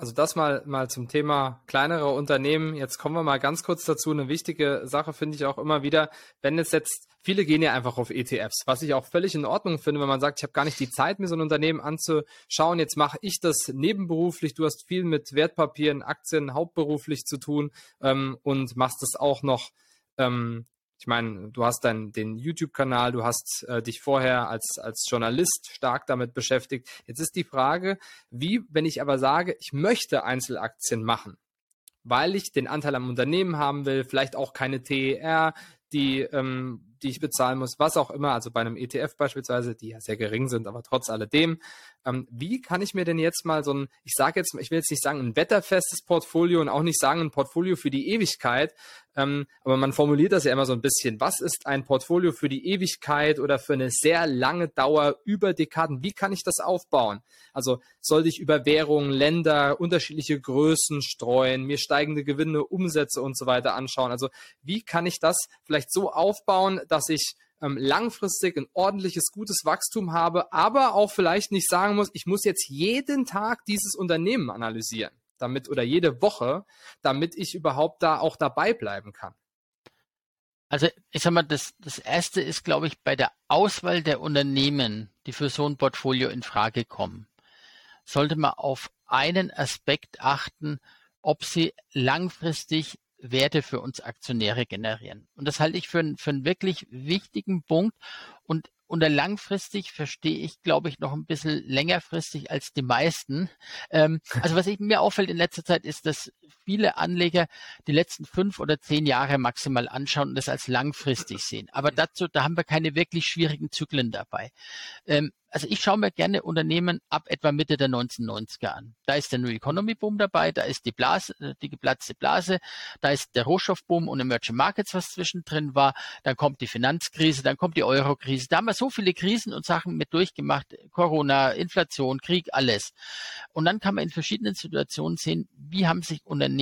also das mal, mal zum Thema kleinere Unternehmen. Jetzt kommen wir mal ganz kurz dazu. Eine wichtige Sache finde ich auch immer wieder, wenn es jetzt, viele gehen ja einfach auf ETFs, was ich auch völlig in Ordnung finde, wenn man sagt, ich habe gar nicht die Zeit, mir so ein Unternehmen anzuschauen. Jetzt mache ich das nebenberuflich. Du hast viel mit Wertpapieren, Aktien hauptberuflich zu tun ähm, und machst das auch noch ähm, ich meine, du hast dann den YouTube-Kanal, du hast äh, dich vorher als, als Journalist stark damit beschäftigt. Jetzt ist die Frage, wie, wenn ich aber sage, ich möchte Einzelaktien machen, weil ich den Anteil am Unternehmen haben will, vielleicht auch keine TER, die, ähm, die ich bezahlen muss, was auch immer, also bei einem ETF beispielsweise, die ja sehr gering sind, aber trotz alledem. Ähm, wie kann ich mir denn jetzt mal so ein, ich sage jetzt, ich will jetzt nicht sagen ein wetterfestes Portfolio und auch nicht sagen ein Portfolio für die Ewigkeit, ähm, aber man formuliert das ja immer so ein bisschen. Was ist ein Portfolio für die Ewigkeit oder für eine sehr lange Dauer über Dekaden? Wie kann ich das aufbauen? Also sollte ich über Währungen, Länder, unterschiedliche Größen streuen, mir steigende Gewinne, Umsätze und so weiter anschauen? Also wie kann ich das vielleicht so aufbauen, dass ich ähm, langfristig ein ordentliches, gutes Wachstum habe, aber auch vielleicht nicht sagen muss, ich muss jetzt jeden Tag dieses Unternehmen analysieren damit oder jede Woche, damit ich überhaupt da auch dabei bleiben kann? Also ich sag mal, das, das erste ist, glaube ich, bei der Auswahl der Unternehmen, die für so ein Portfolio in Frage kommen, sollte man auf einen Aspekt achten, ob sie langfristig Werte für uns Aktionäre generieren. Und das halte ich für, für einen wirklich wichtigen Punkt. Und unter langfristig verstehe ich, glaube ich, noch ein bisschen längerfristig als die meisten. Ähm, also was ich, mir auffällt in letzter Zeit ist, dass viele Anleger die letzten fünf oder zehn Jahre maximal anschauen und das als langfristig sehen. Aber dazu, da haben wir keine wirklich schwierigen Zyklen dabei. Ähm, also ich schaue mir gerne Unternehmen ab etwa Mitte der 1990er an. Da ist der New Economy Boom dabei, da ist die Blase, äh, die geplatzte Blase, da ist der Rohstoffboom und Emerging Markets, was zwischendrin war, dann kommt die Finanzkrise, dann kommt die Eurokrise. Da haben wir so viele Krisen und Sachen mit durchgemacht, Corona, Inflation, Krieg, alles. Und dann kann man in verschiedenen Situationen sehen, wie haben sich Unternehmen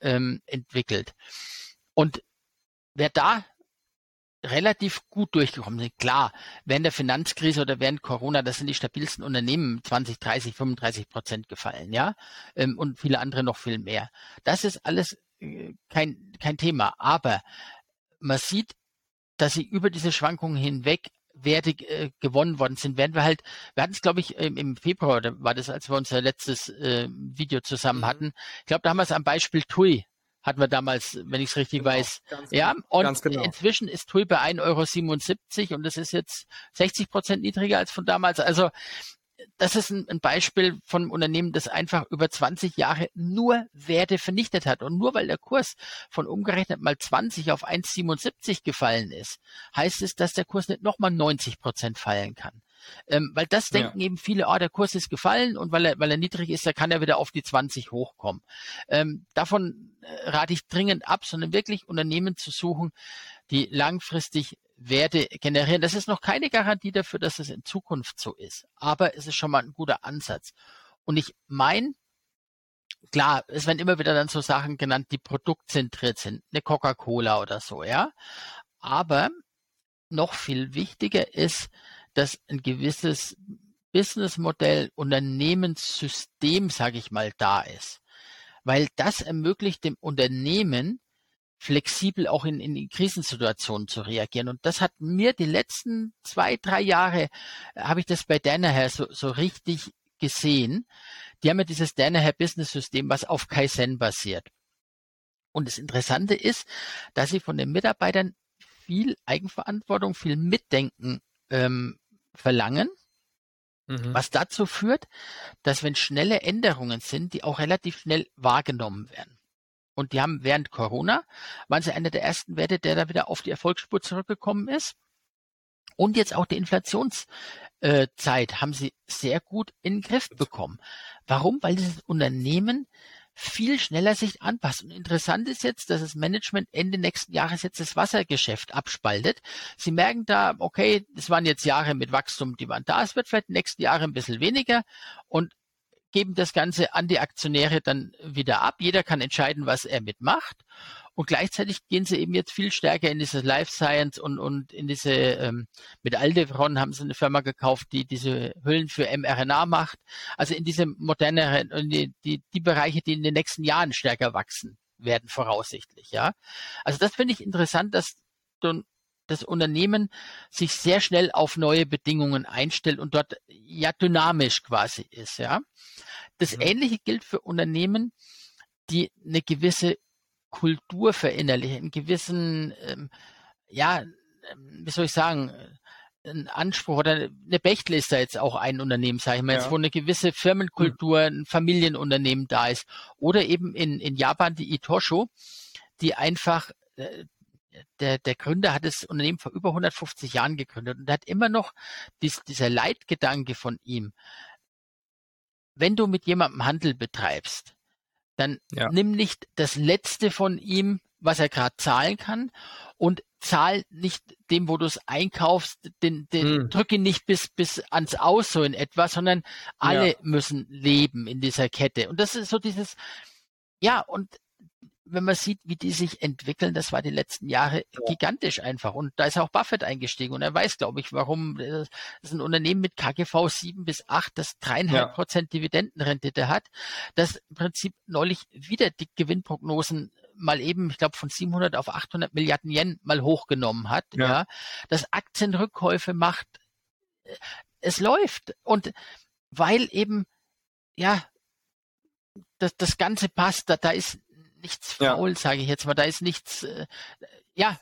ähm, entwickelt. Und wer da relativ gut durchgekommen sind. Klar, während der Finanzkrise oder während Corona, das sind die stabilsten Unternehmen 20, 30, 35 Prozent gefallen, ja, ähm, und viele andere noch viel mehr. Das ist alles äh, kein, kein Thema. Aber man sieht, dass sie über diese Schwankungen hinweg Werte äh, gewonnen worden sind, werden wir halt, wir hatten es, glaube ich, im, im Februar, war das, als wir unser letztes äh, Video zusammen mhm. hatten. Ich glaube, da haben wir es am Beispiel TUI hatten wir damals, wenn ich es richtig genau, weiß. Ja, genau, und genau. inzwischen ist TUI bei 1,77 Euro und das ist jetzt 60 Prozent niedriger als von damals. Also das ist ein, ein, Beispiel von einem Unternehmen, das einfach über 20 Jahre nur Werte vernichtet hat. Und nur weil der Kurs von umgerechnet mal 20 auf 1,77 gefallen ist, heißt es, dass der Kurs nicht nochmal 90 Prozent fallen kann. Ähm, weil das denken ja. eben viele, oh, der Kurs ist gefallen und weil er, weil er niedrig ist, da kann er wieder auf die 20 hochkommen. Ähm, davon äh, rate ich dringend ab, sondern wirklich Unternehmen zu suchen, die langfristig Werte generieren. Das ist noch keine Garantie dafür, dass es in Zukunft so ist, aber es ist schon mal ein guter Ansatz. Und ich meine, klar, es werden immer wieder dann so Sachen genannt, die produktzentriert sind, eine Coca-Cola oder so, ja. Aber noch viel wichtiger ist, dass ein gewisses Businessmodell, Unternehmenssystem, sage ich mal, da ist. Weil das ermöglicht dem Unternehmen, flexibel auch in, in Krisensituationen zu reagieren. Und das hat mir die letzten zwei, drei Jahre, äh, habe ich das bei Danaher so, so richtig gesehen. Die haben ja dieses Danaher Business System, was auf Kaizen basiert. Und das Interessante ist, dass sie von den Mitarbeitern viel Eigenverantwortung, viel Mitdenken ähm, verlangen, mhm. was dazu führt, dass wenn schnelle Änderungen sind, die auch relativ schnell wahrgenommen werden. Und die haben während Corona, waren sie einer der ersten Werte, der da wieder auf die Erfolgsspur zurückgekommen ist. Und jetzt auch die Inflationszeit äh, haben sie sehr gut in den Griff bekommen. Warum? Weil dieses Unternehmen viel schneller sich anpasst. Und interessant ist jetzt, dass das Management Ende nächsten Jahres jetzt das Wassergeschäft abspaltet. Sie merken da, okay, das waren jetzt Jahre mit Wachstum, die waren da. Es wird vielleicht nächsten Jahre ein bisschen weniger und geben das Ganze an die Aktionäre dann wieder ab. Jeder kann entscheiden, was er mitmacht. Und gleichzeitig gehen sie eben jetzt viel stärker in diese Life Science und, und in diese, ähm, mit Aldevron haben sie eine Firma gekauft, die diese Hüllen für mRNA macht. Also in diese moderneren, die, die, die Bereiche, die in den nächsten Jahren stärker wachsen werden, voraussichtlich, ja. Also das finde ich interessant, dass das Unternehmen sich sehr schnell auf neue Bedingungen einstellt und dort ja dynamisch quasi ist, ja. Das mhm. Ähnliche gilt für Unternehmen, die eine gewisse Kultur verinnerlichen, einen gewissen, ähm, ja, ähm, wie soll ich sagen, ein Anspruch oder eine Bechtle ist da jetzt auch ein Unternehmen, sage ich mal, ja. jetzt, wo eine gewisse Firmenkultur, ein Familienunternehmen da ist. Oder eben in, in Japan die Itosho, die einfach, äh, der, der Gründer hat das Unternehmen vor über 150 Jahren gegründet und hat immer noch dies, dieser Leitgedanke von ihm. Wenn du mit jemandem Handel betreibst, dann ja. nimm nicht das Letzte von ihm, was er gerade zahlen kann und zahl nicht dem, wo du es einkaufst, den, den hm. drück ihn nicht bis, bis ans Aus so in etwa, sondern alle ja. müssen leben in dieser Kette. Und das ist so dieses, ja, und wenn man sieht, wie die sich entwickeln, das war die letzten Jahre ja. gigantisch einfach. Und da ist auch Buffett eingestiegen und er weiß, glaube ich, warum. Das ist ein Unternehmen mit KGV 7 bis 8, das dreieinhalb Prozent Dividendenrendite hat, das im Prinzip neulich wieder die Gewinnprognosen mal eben, ich glaube, von 700 auf 800 Milliarden Yen mal hochgenommen hat, ja, ja das Aktienrückkäufe macht, es läuft. Und weil eben, ja, das, das Ganze passt, da, da ist nichts faul, ja. sage ich jetzt mal. Da ist nichts, äh, ja.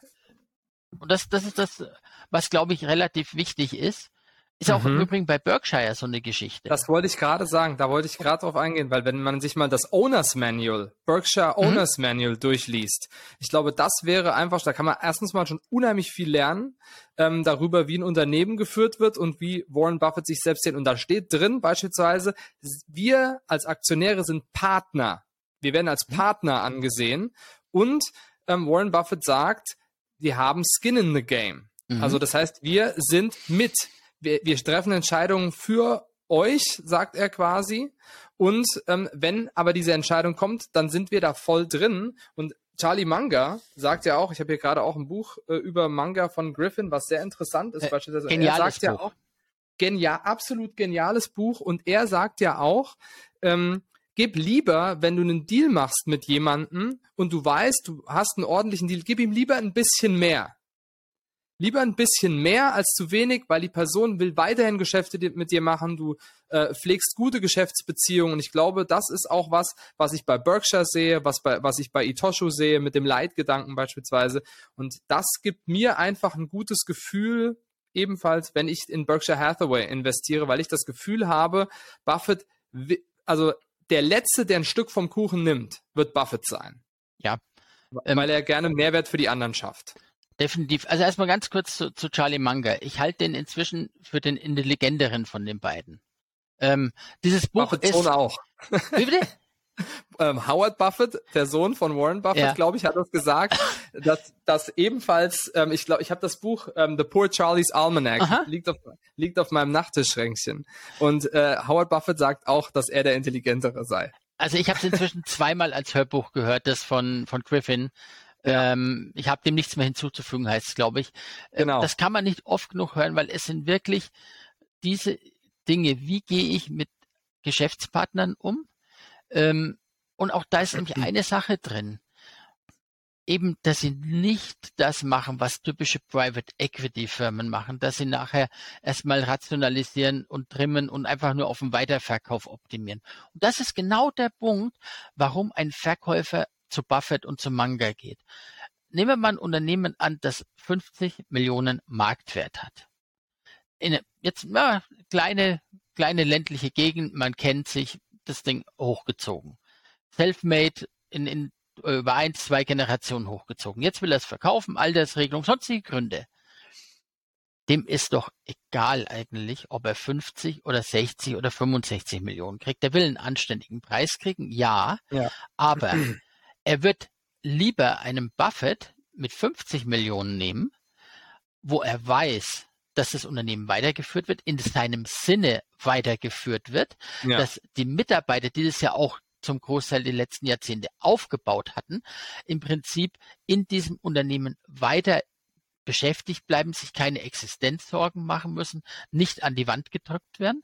Und das, das ist das, was glaube ich relativ wichtig ist. Ist auch mhm. im Übrigen bei Berkshire so eine Geschichte. Das wollte ich gerade sagen, da wollte ich gerade drauf eingehen, weil wenn man sich mal das Owners Manual, Berkshire mhm. Owners mhm. Manual durchliest, ich glaube, das wäre einfach, da kann man erstens mal schon unheimlich viel lernen ähm, darüber, wie ein Unternehmen geführt wird und wie Warren Buffett sich selbst sieht. Und da steht drin beispielsweise, wir als Aktionäre sind Partner wir werden als mhm. Partner angesehen und ähm, Warren Buffett sagt, wir haben Skin in the Game. Mhm. Also das heißt, wir sind mit. Wir, wir treffen Entscheidungen für euch, sagt er quasi. Und ähm, wenn aber diese Entscheidung kommt, dann sind wir da voll drin. Und Charlie Manga sagt ja auch, ich habe hier gerade auch ein Buch äh, über Manga von Griffin, was sehr interessant ist. Äh, beispielsweise. Er sagt Buch. ja auch, genial, absolut geniales Buch. Und er sagt ja auch, ähm, gib lieber, wenn du einen Deal machst mit jemandem und du weißt, du hast einen ordentlichen Deal, gib ihm lieber ein bisschen mehr. Lieber ein bisschen mehr als zu wenig, weil die Person will weiterhin Geschäfte mit dir machen. Du äh, pflegst gute Geschäftsbeziehungen. Und ich glaube, das ist auch was, was ich bei Berkshire sehe, was, bei, was ich bei Itosho sehe, mit dem Leitgedanken beispielsweise. Und das gibt mir einfach ein gutes Gefühl, ebenfalls, wenn ich in Berkshire Hathaway investiere, weil ich das Gefühl habe, Buffett, also der Letzte, der ein Stück vom Kuchen nimmt, wird Buffett sein. Ja. Weil er gerne Mehrwert für die anderen schafft. Definitiv. Also erstmal ganz kurz zu, zu Charlie Munger. Ich halte den inzwischen für den intelligenteren von den beiden. Ähm, dieses Buch Buffett ist. auch. Wie bitte? [LAUGHS] [LAUGHS] ähm, Howard Buffett, der Sohn von Warren Buffett, ja. glaube ich, hat das gesagt, [LAUGHS] dass, dass ebenfalls, ähm, ich glaube, ich habe das Buch ähm, The Poor Charlie's Almanac liegt auf, liegt auf meinem Nachttischschränkchen und äh, Howard Buffett sagt auch, dass er der Intelligentere sei. Also ich habe es inzwischen [LAUGHS] zweimal als Hörbuch gehört, das von von Griffin. Ja. Ähm, ich habe dem nichts mehr hinzuzufügen, heißt es, glaube ich. Äh, genau. Das kann man nicht oft genug hören, weil es sind wirklich diese Dinge, wie gehe ich mit Geschäftspartnern um? Ähm, und auch da ist nämlich eine Sache drin. Eben, dass sie nicht das machen, was typische Private Equity Firmen machen, dass sie nachher erstmal rationalisieren und trimmen und einfach nur auf den Weiterverkauf optimieren. Und das ist genau der Punkt, warum ein Verkäufer zu Buffett und zu Manga geht. Nehmen wir mal ein Unternehmen an, das 50 Millionen Marktwert hat. In, jetzt ja, kleine, kleine ländliche Gegend, man kennt sich, das Ding hochgezogen. Selfmade in, in über ein, zwei Generationen hochgezogen. Jetzt will er es verkaufen, Altersregelung, sonstige Gründe. Dem ist doch egal eigentlich, ob er 50 oder 60 oder 65 Millionen kriegt. Der will einen anständigen Preis kriegen, ja, ja. aber [CLEARS THROAT] er wird lieber einen Buffett mit 50 Millionen nehmen, wo er weiß, dass das Unternehmen weitergeführt wird, in seinem Sinne weitergeführt wird, ja. dass die Mitarbeiter, die das ja auch zum Großteil die letzten Jahrzehnte aufgebaut hatten, im Prinzip in diesem Unternehmen weiter beschäftigt bleiben, sich keine Existenzsorgen machen müssen, nicht an die Wand gedrückt werden.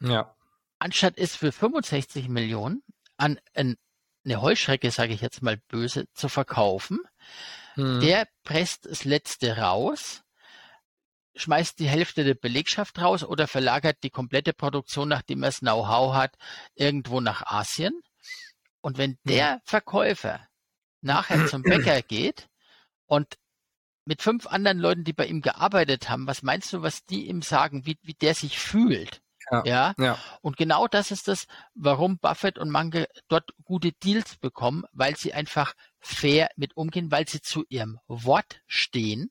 Ja. Anstatt es für 65 Millionen an eine Heuschrecke, sage ich jetzt mal böse, zu verkaufen, hm. der presst das Letzte raus, schmeißt die Hälfte der Belegschaft raus oder verlagert die komplette Produktion, nachdem er das Know-how hat, irgendwo nach Asien. Und wenn der Verkäufer nachher zum Bäcker [CLEARS THROAT] geht und mit fünf anderen Leuten, die bei ihm gearbeitet haben, was meinst du, was die ihm sagen, wie, wie der sich fühlt? Ja, ja, ja. Und genau das ist das, warum Buffett und Mange dort gute Deals bekommen, weil sie einfach fair mit umgehen, weil sie zu ihrem Wort stehen.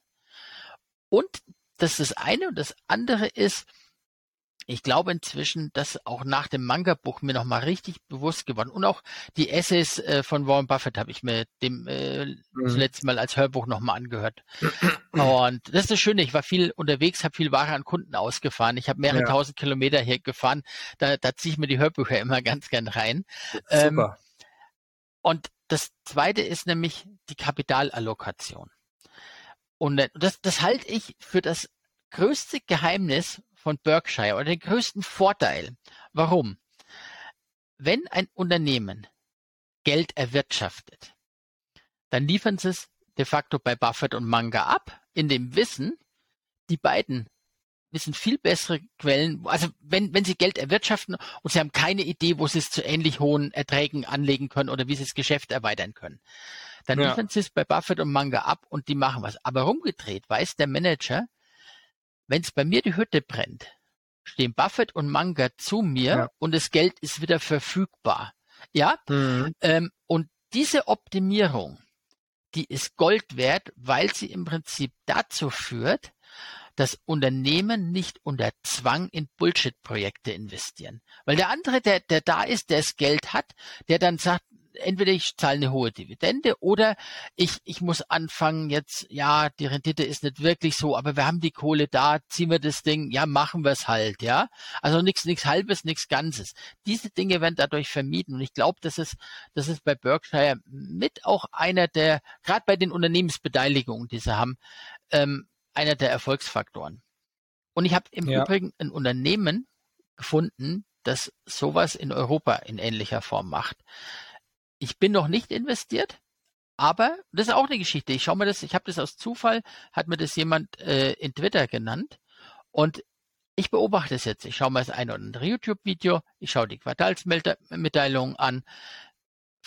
Und das ist das eine. Und das andere ist, ich glaube inzwischen, dass auch nach dem Manga-Buch mir nochmal richtig bewusst geworden und auch die Essays äh, von Warren Buffett habe ich mir dem äh, mhm. zuletzt mal als Hörbuch nochmal angehört. [CLEARS THROAT] und das ist das Schöne, ich war viel unterwegs, habe viel Ware an Kunden ausgefahren. Ich habe mehrere ja. tausend Kilometer hier gefahren. Da, da ziehe ich mir die Hörbücher immer ganz gern rein. Ähm, Super. Ähm, und das zweite ist nämlich die Kapitalallokation. Und das, das halte ich für das größte Geheimnis von Berkshire oder den größten Vorteil. Warum? Wenn ein Unternehmen Geld erwirtschaftet, dann liefern sie es de facto bei Buffett und Manga ab, in dem Wissen, die beiden wissen viel bessere Quellen, also wenn, wenn sie Geld erwirtschaften und sie haben keine Idee, wo sie es zu ähnlich hohen Erträgen anlegen können oder wie sie das Geschäft erweitern können, dann ja. liefern sie es bei Buffett und Manga ab und die machen was. Aber rumgedreht weiß der Manager, wenn es bei mir die Hütte brennt, stehen Buffett und Manga zu mir ja. und das Geld ist wieder verfügbar. Ja, mhm. ähm, und diese Optimierung, die ist Gold wert, weil sie im Prinzip dazu führt, dass Unternehmen nicht unter Zwang in Bullshit-Projekte investieren. Weil der andere, der, der da ist, der das Geld hat, der dann sagt, entweder ich zahle eine hohe Dividende oder ich, ich muss anfangen jetzt, ja, die Rendite ist nicht wirklich so, aber wir haben die Kohle da, ziehen wir das Ding, ja, machen wir es halt, ja. Also nichts, nichts halbes, nichts Ganzes. Diese Dinge werden dadurch vermieden und ich glaube, das ist, das ist bei Berkshire mit auch einer der, gerade bei den Unternehmensbeteiligungen, die sie haben, ähm, einer der Erfolgsfaktoren. Und ich habe im ja. Übrigen ein Unternehmen gefunden, das sowas in Europa in ähnlicher Form macht. Ich bin noch nicht investiert, aber das ist auch eine Geschichte. Ich schaue mir das, ich habe das aus Zufall, hat mir das jemand äh, in Twitter genannt und ich beobachte es jetzt. Ich schaue mir das ein oder andere YouTube-Video, ich schaue die Quartalsmitteilungen an,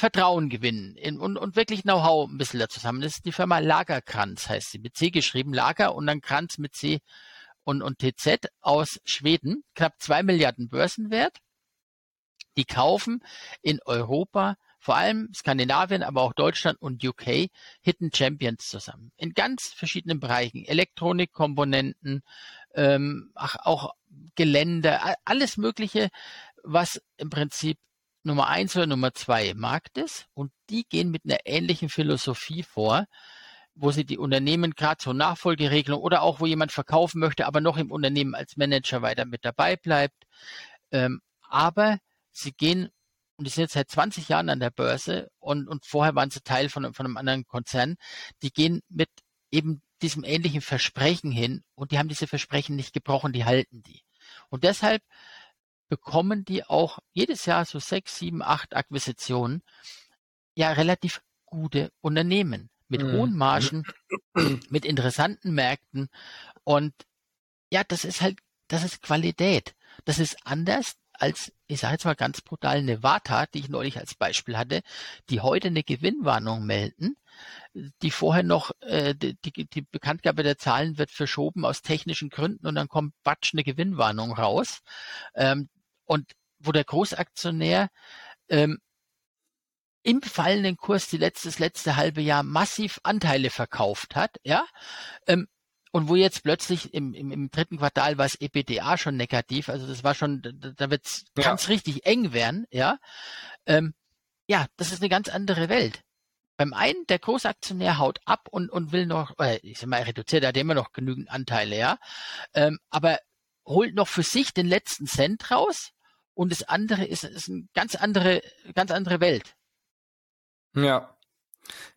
Vertrauen gewinnen in, und, und wirklich Know-how ein bisschen dazu haben. Das ist die Firma Lagerkranz, heißt sie, mit C geschrieben, Lager und dann Kranz mit C und, und TZ aus Schweden, knapp zwei Milliarden Börsenwert. Die kaufen in Europa vor allem Skandinavien, aber auch Deutschland und UK Hidden Champions zusammen. In ganz verschiedenen Bereichen. Elektronikkomponenten, ähm, auch Gelände, alles Mögliche, was im Prinzip Nummer eins oder Nummer zwei Marktes und die gehen mit einer ähnlichen Philosophie vor, wo sie die Unternehmen gerade zur Nachfolgeregelung oder auch wo jemand verkaufen möchte, aber noch im Unternehmen als Manager weiter mit dabei bleibt. Ähm, aber sie gehen, und die sind jetzt seit 20 Jahren an der Börse und, und vorher waren sie Teil von, von einem anderen Konzern, die gehen mit eben diesem ähnlichen Versprechen hin und die haben diese Versprechen nicht gebrochen, die halten die. Und deshalb bekommen die auch jedes Jahr so sechs, sieben, acht Akquisitionen, ja relativ gute Unternehmen mit mhm. hohen Margen, mit interessanten Märkten und ja, das ist halt, das ist Qualität. Das ist anders als, ich sage jetzt mal ganz brutal, eine Vata, die ich neulich als Beispiel hatte, die heute eine Gewinnwarnung melden, die vorher noch, äh, die, die Bekanntgabe der Zahlen wird verschoben aus technischen Gründen und dann kommt batsch eine Gewinnwarnung raus. Ähm, und wo der Großaktionär ähm, im fallenden Kurs die letztes letzte halbe Jahr massiv Anteile verkauft hat, ja, ähm, und wo jetzt plötzlich im, im, im dritten Quartal war es EPDA schon negativ, also das war schon, da, da wird es ja. ganz richtig eng werden, ja. Ähm, ja, das ist eine ganz andere Welt. Beim einen, der Großaktionär haut ab und, und will noch, äh, ich sag mal, er reduziert, er hat immer noch genügend Anteile, ja. Ähm, aber holt noch für sich den letzten Cent raus und das andere ist, ist eine ganz andere, ganz andere Welt. Ja.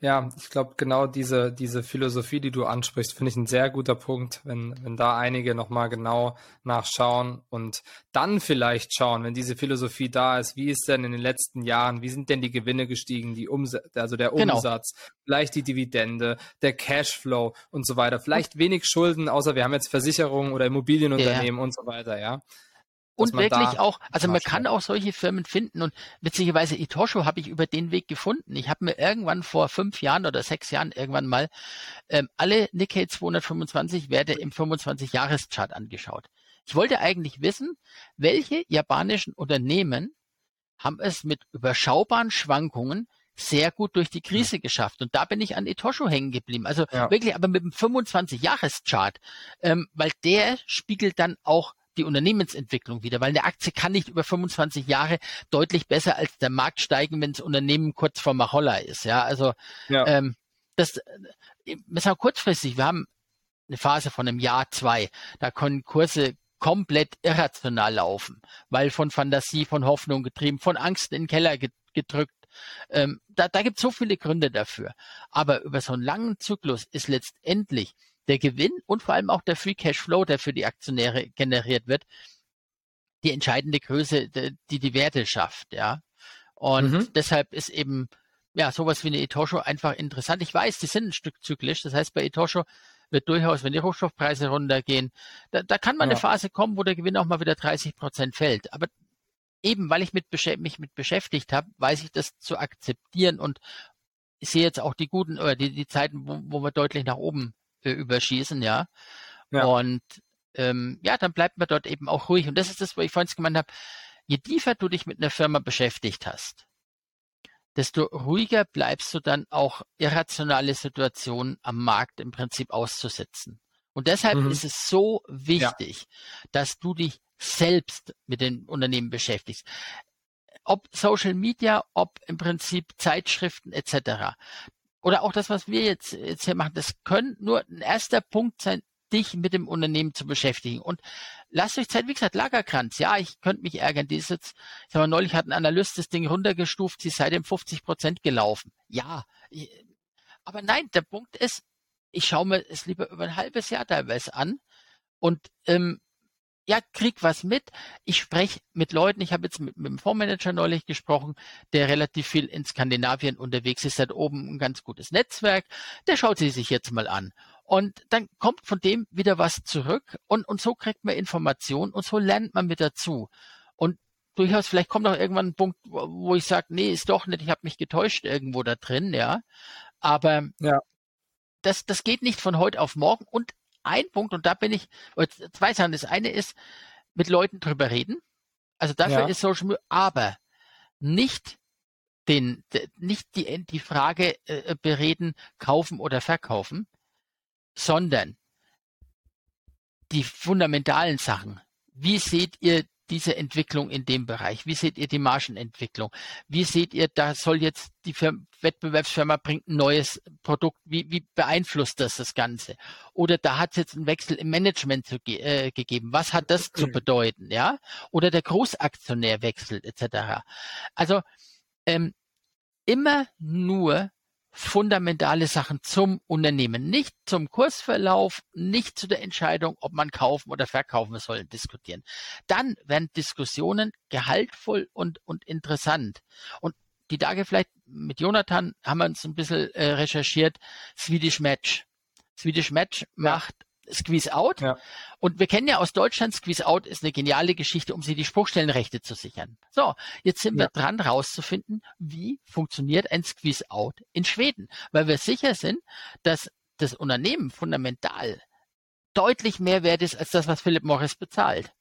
Ja, ich glaube, genau diese, diese Philosophie, die du ansprichst, finde ich ein sehr guter Punkt, wenn, wenn da einige nochmal genau nachschauen und dann vielleicht schauen, wenn diese Philosophie da ist, wie ist denn in den letzten Jahren, wie sind denn die Gewinne gestiegen, die Umsatz, also der genau. Umsatz, genau. vielleicht die Dividende, der Cashflow und so weiter. Vielleicht wenig Schulden, außer wir haben jetzt Versicherungen oder Immobilienunternehmen ja. und so weiter, ja und wirklich auch, also man kann auch solche Firmen finden und witzigerweise Itosho habe ich über den Weg gefunden. Ich habe mir irgendwann vor fünf Jahren oder sechs Jahren irgendwann mal ähm, alle Nikkei 225 Werte im 25-Jahres-Chart angeschaut. Ich wollte eigentlich wissen, welche japanischen Unternehmen haben es mit überschaubaren Schwankungen sehr gut durch die Krise geschafft. Und da bin ich an Etosho hängen geblieben. Also ja. wirklich, aber mit dem 25-Jahres-Chart, ähm, weil der spiegelt dann auch die Unternehmensentwicklung wieder, weil eine Aktie kann nicht über 25 Jahre deutlich besser als der Markt steigen, wenn das Unternehmen kurz vor Macholla ist. Ja, also ja. Ähm, das, äh, wir sagen kurzfristig, wir haben eine Phase von einem Jahr, zwei, da können Kurse komplett irrational laufen, weil von Fantasie, von Hoffnung getrieben, von Angst in den Keller gedrückt. Ähm, da da gibt es so viele Gründe dafür. Aber über so einen langen Zyklus ist letztendlich der Gewinn und vor allem auch der Free Cash Flow, der für die Aktionäre generiert wird, die entscheidende Größe, die die Werte schafft, ja. Und mhm. deshalb ist eben ja sowas wie eine Etosho einfach interessant. Ich weiß, die sind ein Stück zyklisch. Das heißt, bei Etosho wird durchaus, wenn die Rohstoffpreise runtergehen, da, da kann mal ja. eine Phase kommen, wo der Gewinn auch mal wieder 30 Prozent fällt. Aber eben, weil ich mit, mich mit beschäftigt habe, weiß ich das zu akzeptieren und ich sehe jetzt auch die guten oder die, die Zeiten, wo, wo wir deutlich nach oben äh, überschießen, ja. ja. Und ähm, ja, dann bleibt man dort eben auch ruhig. Und das ist das, wo ich vorhin gemeint habe, je tiefer du dich mit einer Firma beschäftigt hast, desto ruhiger bleibst du dann auch irrationale Situationen am Markt im Prinzip auszusetzen. Und deshalb mhm. ist es so wichtig, ja. dass du dich selbst mit den Unternehmen beschäftigst. Ob Social Media, ob im Prinzip Zeitschriften etc oder auch das, was wir jetzt, jetzt hier machen, das können nur ein erster Punkt sein, dich mit dem Unternehmen zu beschäftigen. Und lasst euch Zeit, wie gesagt, Lagerkranz. Ja, ich könnte mich ärgern. Die ist jetzt, ich sag mal, neulich hat ein Analyst das Ding runtergestuft, sie ist seitdem 50 Prozent gelaufen. Ja, aber nein, der Punkt ist, ich schaue mir es lieber über ein halbes Jahr teilweise an und ähm, ja, krieg was mit. Ich spreche mit Leuten, ich habe jetzt mit, mit dem Fondsmanager neulich gesprochen, der relativ viel in Skandinavien unterwegs ist, hat oben ein ganz gutes Netzwerk, der schaut sie sich jetzt mal an. Und dann kommt von dem wieder was zurück und, und so kriegt man Informationen und so lernt man mit dazu. Und durchaus, vielleicht kommt auch irgendwann ein Punkt, wo ich sage, nee, ist doch nicht, ich habe mich getäuscht irgendwo da drin, ja. Aber ja. Das, das geht nicht von heute auf morgen und ein Punkt, und da bin ich, zwei Sachen. Das eine ist, mit Leuten drüber reden. Also dafür ja. ist Social Media, aber nicht den, nicht die, die Frage äh, bereden, kaufen oder verkaufen, sondern die fundamentalen Sachen. Wie seht ihr diese Entwicklung in dem Bereich? Wie seht ihr die Margenentwicklung? Wie seht ihr, da soll jetzt die Firma, Wettbewerbsfirma bringt ein neues Produkt. Wie, wie beeinflusst das das Ganze? Oder da hat es jetzt einen Wechsel im Management zu, äh, gegeben. Was hat das zu bedeuten? Ja? Oder der Großaktionär wechselt etc. Also ähm, immer nur fundamentale Sachen zum Unternehmen, nicht zum Kursverlauf, nicht zu der Entscheidung, ob man kaufen oder verkaufen soll, diskutieren. Dann werden Diskussionen gehaltvoll und, und interessant. Und die Tage vielleicht mit Jonathan haben wir uns ein bisschen äh, recherchiert, Swedish Match. Swedish Match macht Squeeze Out. Ja. Und wir kennen ja aus Deutschland, Squeeze Out ist eine geniale Geschichte, um sie die Spruchstellenrechte zu sichern. So, jetzt sind ja. wir dran, rauszufinden, wie funktioniert ein Squeeze Out in Schweden. Weil wir sicher sind, dass das Unternehmen fundamental deutlich mehr wert ist als das, was Philip Morris bezahlt.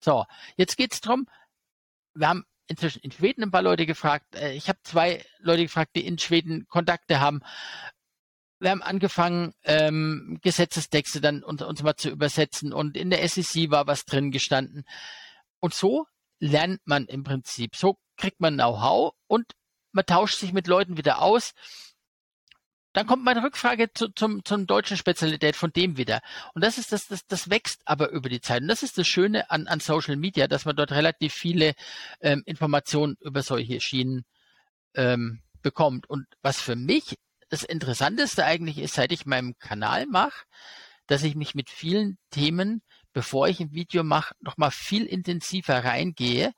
So, jetzt geht's drum. Wir haben inzwischen in Schweden ein paar Leute gefragt. Äh, ich habe zwei Leute gefragt, die in Schweden Kontakte haben wir haben angefangen, ähm, Gesetzestexte dann uns, uns mal zu übersetzen und in der SEC war was drin gestanden. Und so lernt man im Prinzip. So kriegt man Know-how und man tauscht sich mit Leuten wieder aus. Dann kommt meine Rückfrage zu, zum, zum deutschen Spezialität von dem wieder. Und das ist das, das, das wächst aber über die Zeit. Und das ist das Schöne an, an Social Media, dass man dort relativ viele ähm, Informationen über solche Schienen ähm, bekommt. Und was für mich das Interessanteste eigentlich ist, seit ich meinen Kanal mache, dass ich mich mit vielen Themen, bevor ich ein Video mache, nochmal viel intensiver reingehe,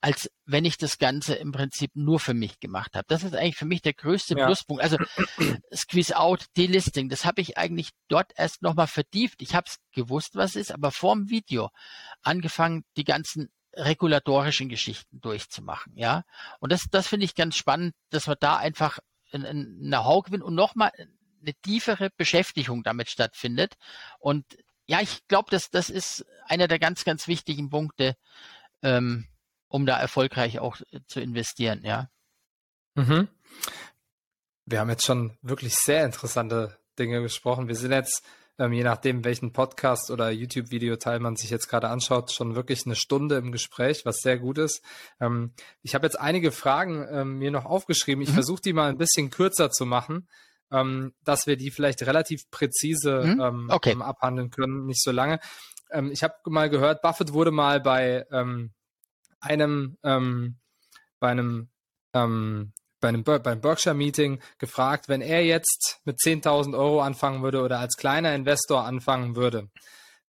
als wenn ich das Ganze im Prinzip nur für mich gemacht habe. Das ist eigentlich für mich der größte ja. Pluspunkt. Also [CLEARS THROAT] Squeeze Out, Delisting, das habe ich eigentlich dort erst nochmal vertieft. Ich habe es gewusst, was ist, aber vor dem Video angefangen, die ganzen regulatorischen Geschichten durchzumachen, ja. Und das, das finde ich ganz spannend, dass wir da einfach ein, ein Know-how gewinnt und nochmal eine tiefere Beschäftigung damit stattfindet. Und ja, ich glaube, dass das ist einer der ganz, ganz wichtigen Punkte, ähm, um da erfolgreich auch zu investieren, ja. Mhm. Wir haben jetzt schon wirklich sehr interessante Dinge besprochen. Wir sind jetzt ähm, je nachdem, welchen Podcast oder YouTube-Videoteil man sich jetzt gerade anschaut, schon wirklich eine Stunde im Gespräch, was sehr gut ist. Ähm, ich habe jetzt einige Fragen ähm, mir noch aufgeschrieben. Ich mhm. versuche die mal ein bisschen kürzer zu machen, ähm, dass wir die vielleicht relativ präzise mhm. Ähm, okay. Ähm, abhandeln können, nicht so lange. ich habe mal gehört, Buffett wurde mal bei einem bei einem bei einem beim Berkshire Meeting gefragt, wenn er jetzt mit 10.000 Euro anfangen würde oder als kleiner Investor anfangen würde,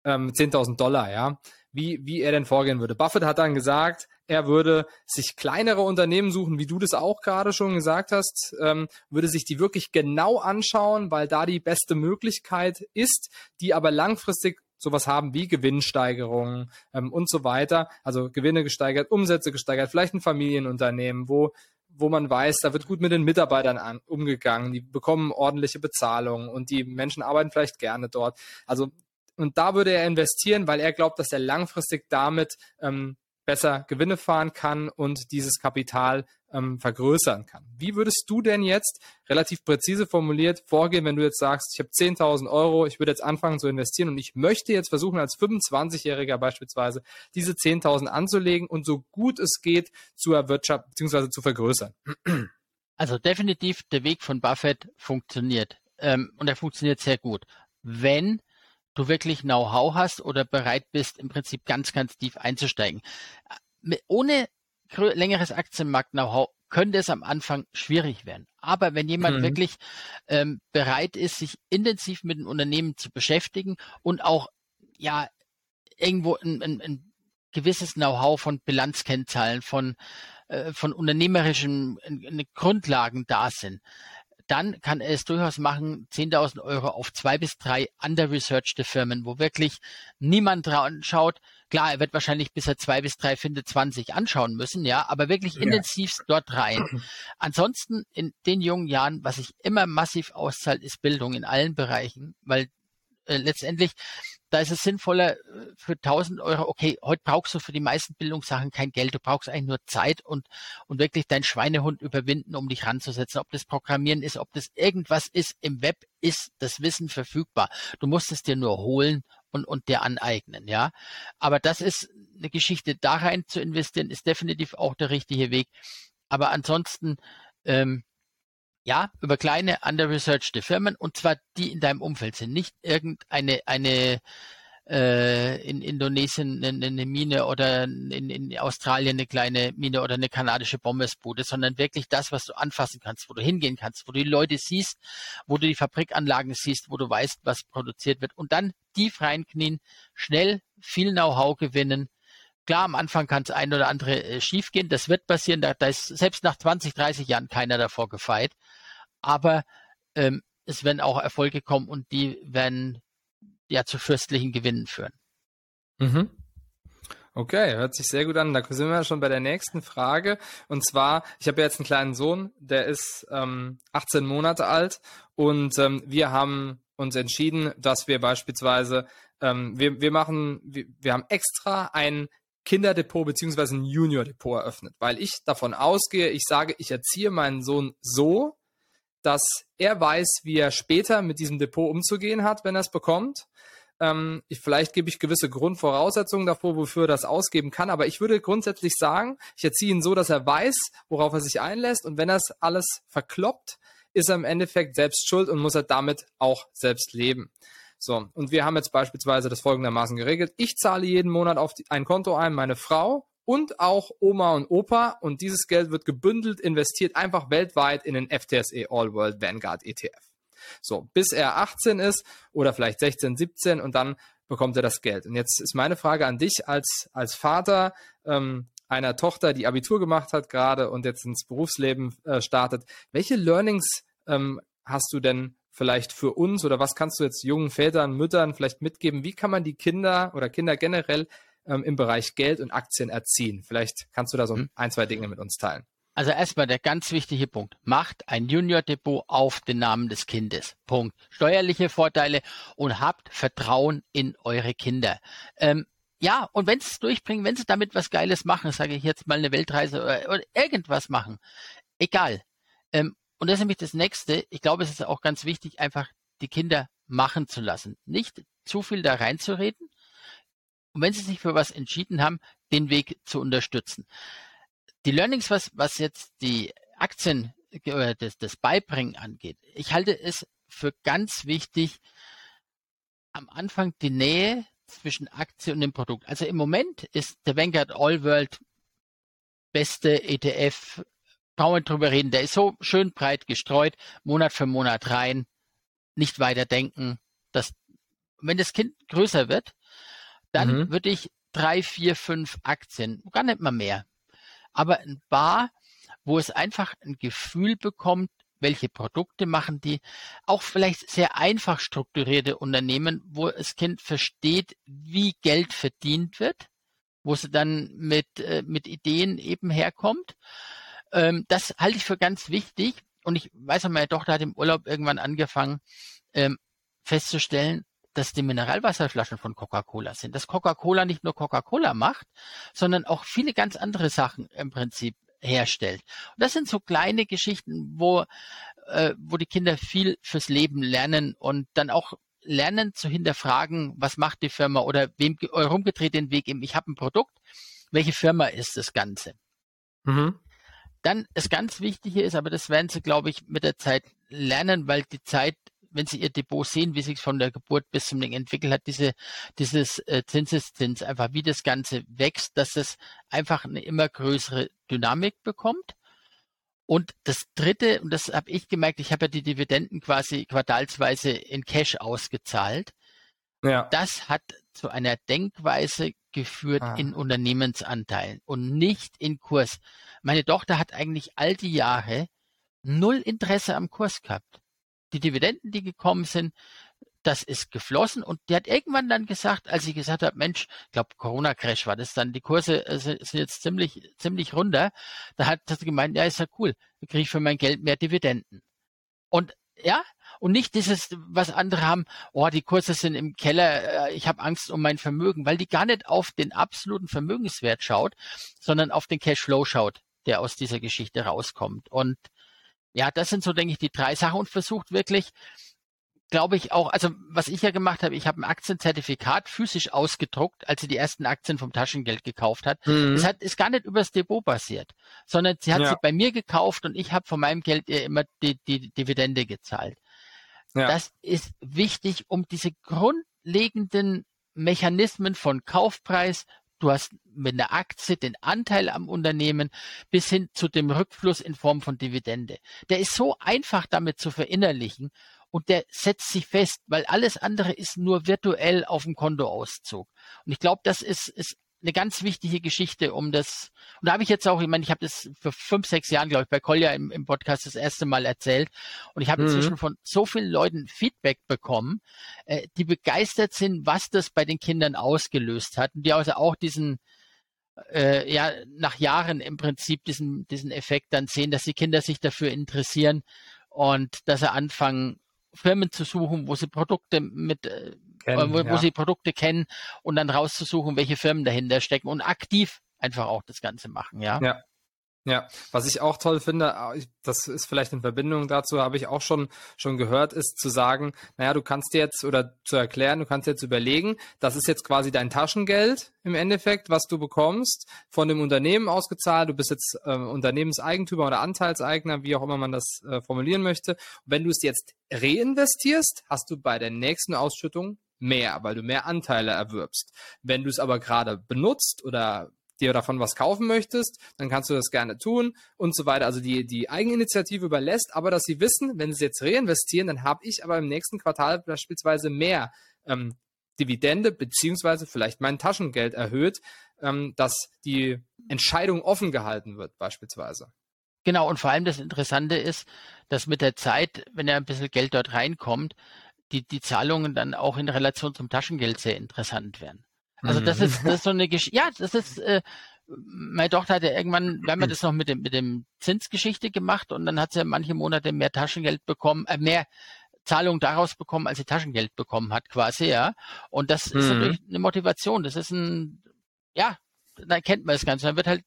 ähm, 10.000 Dollar, ja, wie, wie er denn vorgehen würde. Buffett hat dann gesagt, er würde sich kleinere Unternehmen suchen, wie du das auch gerade schon gesagt hast, ähm, würde sich die wirklich genau anschauen, weil da die beste Möglichkeit ist, die aber langfristig sowas haben wie Gewinnsteigerungen ähm, und so weiter. Also Gewinne gesteigert, Umsätze gesteigert, vielleicht ein Familienunternehmen, wo wo man weiß, da wird gut mit den Mitarbeitern an, umgegangen, die bekommen ordentliche Bezahlung und die Menschen arbeiten vielleicht gerne dort. Also und da würde er investieren, weil er glaubt, dass er langfristig damit ähm, besser Gewinne fahren kann und dieses Kapital ähm, vergrößern kann. Wie würdest du denn jetzt relativ präzise formuliert vorgehen, wenn du jetzt sagst, ich habe 10.000 Euro, ich würde jetzt anfangen zu investieren und ich möchte jetzt versuchen, als 25-Jähriger beispielsweise diese 10.000 anzulegen und so gut es geht zu erwirtschaften bzw. zu vergrößern? Also definitiv der Weg von Buffett funktioniert ähm, und er funktioniert sehr gut, wenn du wirklich Know-how hast oder bereit bist, im Prinzip ganz, ganz tief einzusteigen. Ohne längeres Aktienmarkt-Know-how könnte es am Anfang schwierig werden. Aber wenn jemand mhm. wirklich ähm, bereit ist, sich intensiv mit dem Unternehmen zu beschäftigen und auch ja irgendwo ein, ein, ein gewisses Know-how von Bilanzkennzahlen, von, äh, von unternehmerischen äh, Grundlagen da sind, dann kann er es durchaus machen, 10.000 Euro auf zwei bis drei under-researchte Firmen, wo wirklich niemand dran schaut. Klar, er wird wahrscheinlich bis er zwei bis drei findet 20 anschauen müssen, ja, aber wirklich ja. intensivst dort rein. [CLEARS THROAT] Ansonsten in den jungen Jahren, was sich immer massiv auszahlt, ist Bildung in allen Bereichen, weil äh, letztendlich da ist es sinnvoller äh, für 1000 Euro, okay, heute brauchst du für die meisten Bildungssachen kein Geld, du brauchst eigentlich nur Zeit und, und wirklich deinen Schweinehund überwinden, um dich ranzusetzen. Ob das Programmieren ist, ob das irgendwas ist, im Web ist das Wissen verfügbar. Du musst es dir nur holen und, und dir aneignen, ja. Aber das ist eine Geschichte da rein zu investieren, ist definitiv auch der richtige Weg. Aber ansonsten, ähm, ja, über kleine under-researchete Firmen und zwar die in deinem Umfeld sind, nicht irgendeine eine äh, in Indonesien eine, eine Mine oder in, in, Australien eine kleine Mine oder eine kanadische Bombesbude, sondern wirklich das, was du anfassen kannst, wo du hingehen kannst, wo du die Leute siehst, wo du die Fabrikanlagen siehst, wo du weißt, was produziert wird und dann tief reinknien, schnell viel Know-how gewinnen. Klar, am Anfang kann es ein oder andere äh, schiefgehen, das wird passieren, da, da ist selbst nach 20, 30 Jahren keiner davor gefeit, aber ähm, es werden auch Erfolge kommen und die werden ja zu fürstlichen Gewinnen führen. Mhm. Okay, hört sich sehr gut an. Da sind wir schon bei der nächsten Frage. Und zwar, ich habe jetzt einen kleinen Sohn, der ist ähm, 18 Monate alt und ähm, wir haben uns entschieden, dass wir beispielsweise, ähm, wir, wir machen, wir, wir haben extra ein Kinderdepot beziehungsweise ein Junior-Depot eröffnet, weil ich davon ausgehe, ich sage, ich erziehe meinen Sohn so, dass er weiß, wie er später mit diesem Depot umzugehen hat, wenn er es bekommt. Ähm, ich, vielleicht gebe ich gewisse Grundvoraussetzungen davor, wofür er das ausgeben kann, aber ich würde grundsätzlich sagen, ich erziehe ihn so, dass er weiß, worauf er sich einlässt und wenn er es alles verkloppt, ist er im Endeffekt selbst schuld und muss er damit auch selbst leben. So, und wir haben jetzt beispielsweise das folgendermaßen geregelt. Ich zahle jeden Monat auf die, ein Konto ein, meine Frau und auch Oma und Opa. Und dieses Geld wird gebündelt investiert einfach weltweit in den FTSE All World Vanguard ETF. So, bis er 18 ist oder vielleicht 16, 17 und dann bekommt er das Geld. Und jetzt ist meine Frage an dich als, als Vater ähm, einer Tochter, die Abitur gemacht hat gerade und jetzt ins Berufsleben äh, startet. Welche Learnings ähm, hast du denn vielleicht für uns oder was kannst du jetzt jungen Vätern, Müttern vielleicht mitgeben? Wie kann man die Kinder oder Kinder generell ähm, im Bereich Geld und Aktien erziehen. Vielleicht kannst du da so mhm. ein, zwei Dinge mit uns teilen. Also erstmal der ganz wichtige Punkt. Macht ein Junior-Depot auf den Namen des Kindes. Punkt. Steuerliche Vorteile und habt Vertrauen in eure Kinder. Ähm, ja, und wenn sie es durchbringen, wenn sie damit was Geiles machen, sage ich jetzt mal eine Weltreise oder, oder irgendwas machen, egal. Ähm, und das ist nämlich das Nächste. Ich glaube, es ist auch ganz wichtig, einfach die Kinder machen zu lassen. Nicht zu viel da reinzureden, und wenn Sie sich für was entschieden haben, den Weg zu unterstützen. Die Learnings, was, was jetzt die Aktien oder das, das Beibringen angeht, ich halte es für ganz wichtig, am Anfang die Nähe zwischen Aktie und dem Produkt. Also im Moment ist der Vanguard All World beste ETF, brauchen wir drüber reden, der ist so schön breit gestreut, Monat für Monat rein, nicht weiter denken. dass wenn das Kind größer wird, dann mhm. würde ich drei, vier, fünf Aktien, gar nicht mal mehr, aber ein paar, wo es einfach ein Gefühl bekommt, welche Produkte machen die, auch vielleicht sehr einfach strukturierte Unternehmen, wo das Kind versteht, wie Geld verdient wird, wo sie dann mit, äh, mit Ideen eben herkommt. Ähm, das halte ich für ganz wichtig. Und ich weiß noch, meine Tochter hat im Urlaub irgendwann angefangen, ähm, festzustellen, dass die Mineralwasserflaschen von Coca-Cola sind, dass Coca-Cola nicht nur Coca-Cola macht, sondern auch viele ganz andere Sachen im Prinzip herstellt. Und das sind so kleine Geschichten, wo, äh, wo die Kinder viel fürs Leben lernen und dann auch lernen zu hinterfragen, was macht die Firma oder wem rumgedreht den Weg eben, ich habe ein Produkt, welche Firma ist das Ganze? Mhm. Dann das ganz Wichtige ist, aber das werden sie, glaube ich, mit der Zeit lernen, weil die Zeit wenn Sie Ihr Depot sehen, wie sich von der Geburt bis zum Ding entwickelt hat, diese, dieses äh, Zinseszins, einfach wie das Ganze wächst, dass es einfach eine immer größere Dynamik bekommt. Und das Dritte, und das habe ich gemerkt, ich habe ja die Dividenden quasi quartalsweise in Cash ausgezahlt. Ja. Das hat zu einer Denkweise geführt ah. in Unternehmensanteilen und nicht in Kurs. Meine Tochter hat eigentlich all die Jahre null Interesse am Kurs gehabt die Dividenden, die gekommen sind, das ist geflossen und die hat irgendwann dann gesagt, als ich gesagt habe, Mensch, ich glaube Corona-Crash war das dann, die Kurse äh, sind jetzt ziemlich, ziemlich runter, da hat sie gemeint, ja, ist ja cool, da kriege ich für mein Geld mehr Dividenden. Und ja, und nicht dieses, was andere haben, oh, die Kurse sind im Keller, äh, ich habe Angst um mein Vermögen, weil die gar nicht auf den absoluten Vermögenswert schaut, sondern auf den Cashflow schaut, der aus dieser Geschichte rauskommt. Und ja, das sind so, denke ich, die drei Sachen und versucht wirklich glaube ich auch, also was ich ja gemacht habe, ich habe ein Aktienzertifikat physisch ausgedruckt, als sie die ersten Aktien vom Taschengeld gekauft hat. Mhm. Es hat ist gar nicht übers Depot basiert, sondern sie hat ja. sie bei mir gekauft und ich habe von meinem Geld ihr immer die, die Dividende gezahlt. Ja. Das ist wichtig, um diese grundlegenden Mechanismen von Kaufpreis, du hast mit einer Aktie den Anteil am Unternehmen bis hin zu dem Rückfluss in Form von Dividende. Der ist so einfach damit zu verinnerlichen und der setzt sich fest, weil alles andere ist nur virtuell auf dem Kontoauszug. Und ich glaube, das ist, ist eine ganz wichtige Geschichte, um das, und da habe ich jetzt auch, ich meine, ich habe das für fünf, sechs Jahren, glaube ich, bei Kolja im, im Podcast das erste Mal erzählt. Und ich habe mhm. inzwischen von so vielen Leuten Feedback bekommen, äh, die begeistert sind, was das bei den Kindern ausgelöst hat. Und die also auch diesen, äh, ja, nach Jahren im Prinzip diesen, diesen Effekt dann sehen, dass die Kinder sich dafür interessieren und dass sie anfangen, Firmen zu suchen, wo sie Produkte mit äh, kennen, wo, ja. wo sie Produkte kennen und dann rauszusuchen, welche Firmen dahinter stecken und aktiv einfach auch das Ganze machen, ja. Ja, ja, was ich auch toll finde, äh, das ist vielleicht in Verbindung dazu, habe ich auch schon, schon gehört, ist zu sagen, naja, du kannst dir jetzt oder zu erklären, du kannst jetzt überlegen, das ist jetzt quasi dein Taschengeld im Endeffekt, was du bekommst, von dem Unternehmen ausgezahlt. Du bist jetzt äh, Unternehmenseigentümer oder Anteilseigner, wie auch immer man das äh, formulieren möchte. Und wenn du es jetzt reinvestierst, hast du bei der nächsten Ausschüttung mehr, weil du mehr Anteile erwirbst. Wenn du es aber gerade benutzt oder dir davon was kaufen möchtest, dann kannst du das gerne tun und so weiter. Also die, die Eigeninitiative überlässt, aber dass sie wissen, wenn sie jetzt reinvestieren, dann habe ich aber im nächsten Quartal beispielsweise mehr ähm, Dividende beziehungsweise vielleicht mein Taschengeld erhöht, ähm, dass die Entscheidung offen gehalten wird beispielsweise. Genau, und vor allem das Interessante ist, dass mit der Zeit, wenn ja ein bisschen Geld dort reinkommt, die, die Zahlungen dann auch in Relation zum Taschengeld sehr interessant werden. Also das ist, das ist so eine Geschichte, ja, das ist, äh, meine Tochter hat ja irgendwann, wir haben ja das noch mit dem, mit dem Zinsgeschichte gemacht und dann hat sie manche Monate mehr Taschengeld bekommen, äh, mehr Zahlung daraus bekommen, als sie Taschengeld bekommen hat, quasi, ja. Und das mhm. ist natürlich eine Motivation. Das ist ein, ja, dann kennt man das Ganze. Dann wird halt,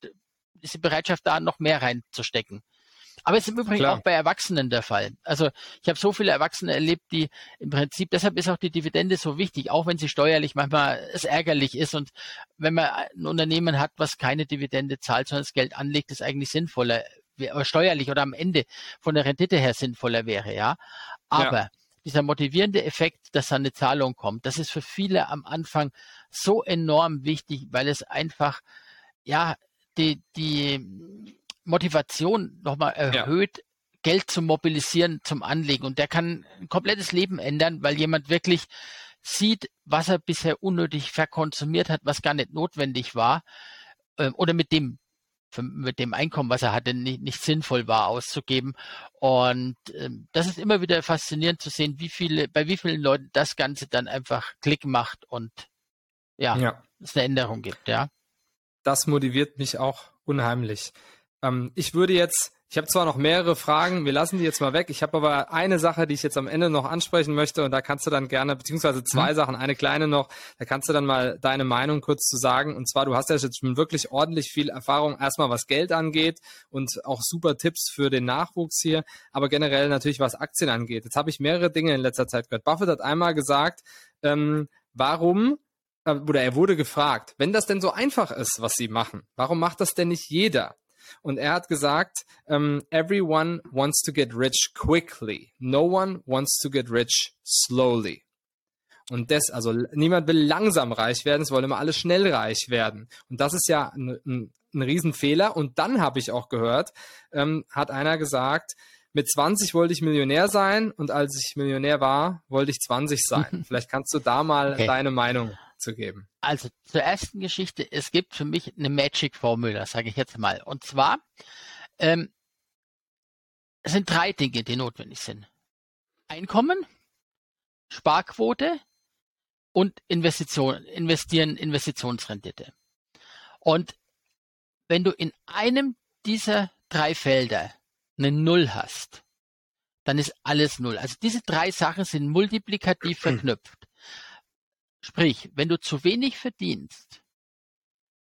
ist die Bereitschaft da, noch mehr reinzustecken. Aber es ist im Übrigen Klar. auch bei Erwachsenen der Fall. Also ich habe so viele Erwachsene erlebt, die im Prinzip, deshalb ist auch die Dividende so wichtig, auch wenn sie steuerlich manchmal es ärgerlich ist. Und wenn man ein Unternehmen hat, was keine Dividende zahlt, sondern das Geld anlegt, ist eigentlich sinnvoller, steuerlich oder am Ende von der Rendite her sinnvoller wäre, ja. Aber ja. dieser motivierende Effekt, dass da eine Zahlung kommt, das ist für viele am Anfang so enorm wichtig, weil es einfach, ja, die, die, Motivation nochmal erhöht, ja. Geld zu mobilisieren zum Anlegen. Und der kann ein komplettes Leben ändern, weil jemand wirklich sieht, was er bisher unnötig verkonsumiert hat, was gar nicht notwendig war, äh, oder mit dem mit dem Einkommen, was er hatte, nicht, nicht sinnvoll war auszugeben. Und ähm, das ist immer wieder faszinierend zu sehen, wie viele, bei wie vielen Leuten das Ganze dann einfach Klick macht und ja, ja. es eine Änderung gibt, ja. Das motiviert mich auch unheimlich. Ähm, ich würde jetzt, ich habe zwar noch mehrere Fragen, wir lassen die jetzt mal weg. Ich habe aber eine Sache, die ich jetzt am Ende noch ansprechen möchte und da kannst du dann gerne, beziehungsweise zwei mhm. Sachen, eine kleine noch, da kannst du dann mal deine Meinung kurz zu sagen. Und zwar, du hast ja jetzt schon wirklich ordentlich viel Erfahrung, erstmal was Geld angeht und auch super Tipps für den Nachwuchs hier, aber generell natürlich was Aktien angeht. Jetzt habe ich mehrere Dinge in letzter Zeit gehört. Buffett hat einmal gesagt, ähm, warum äh, oder er wurde gefragt, wenn das denn so einfach ist, was sie machen, warum macht das denn nicht jeder? Und er hat gesagt, um, ähm, everyone wants to get rich quickly. No one wants to get rich slowly. Und das, also niemand will langsam reich werden, es wollen immer alle schnell reich werden. Und das ist ja ein, ein, ein Riesenfehler. Und dann habe ich auch gehört, ähm, hat einer gesagt, mit 20 wollte ich Millionär sein und als ich Millionär war, wollte ich 20 sein. [LAUGHS] Vielleicht kannst du da mal okay. deine Meinung zu geben. Also zur ersten Geschichte, es gibt für mich eine Magic-Formel, sage ich jetzt mal. Und zwar, ähm, es sind drei Dinge, die notwendig sind. Einkommen, Sparquote und Investition, investieren, Investitionsrendite. Und wenn du in einem dieser drei Felder eine Null hast, dann ist alles Null. Also diese drei Sachen sind multiplikativ [CLEARS THROAT] verknüpft. Sprich, wenn du zu wenig verdienst,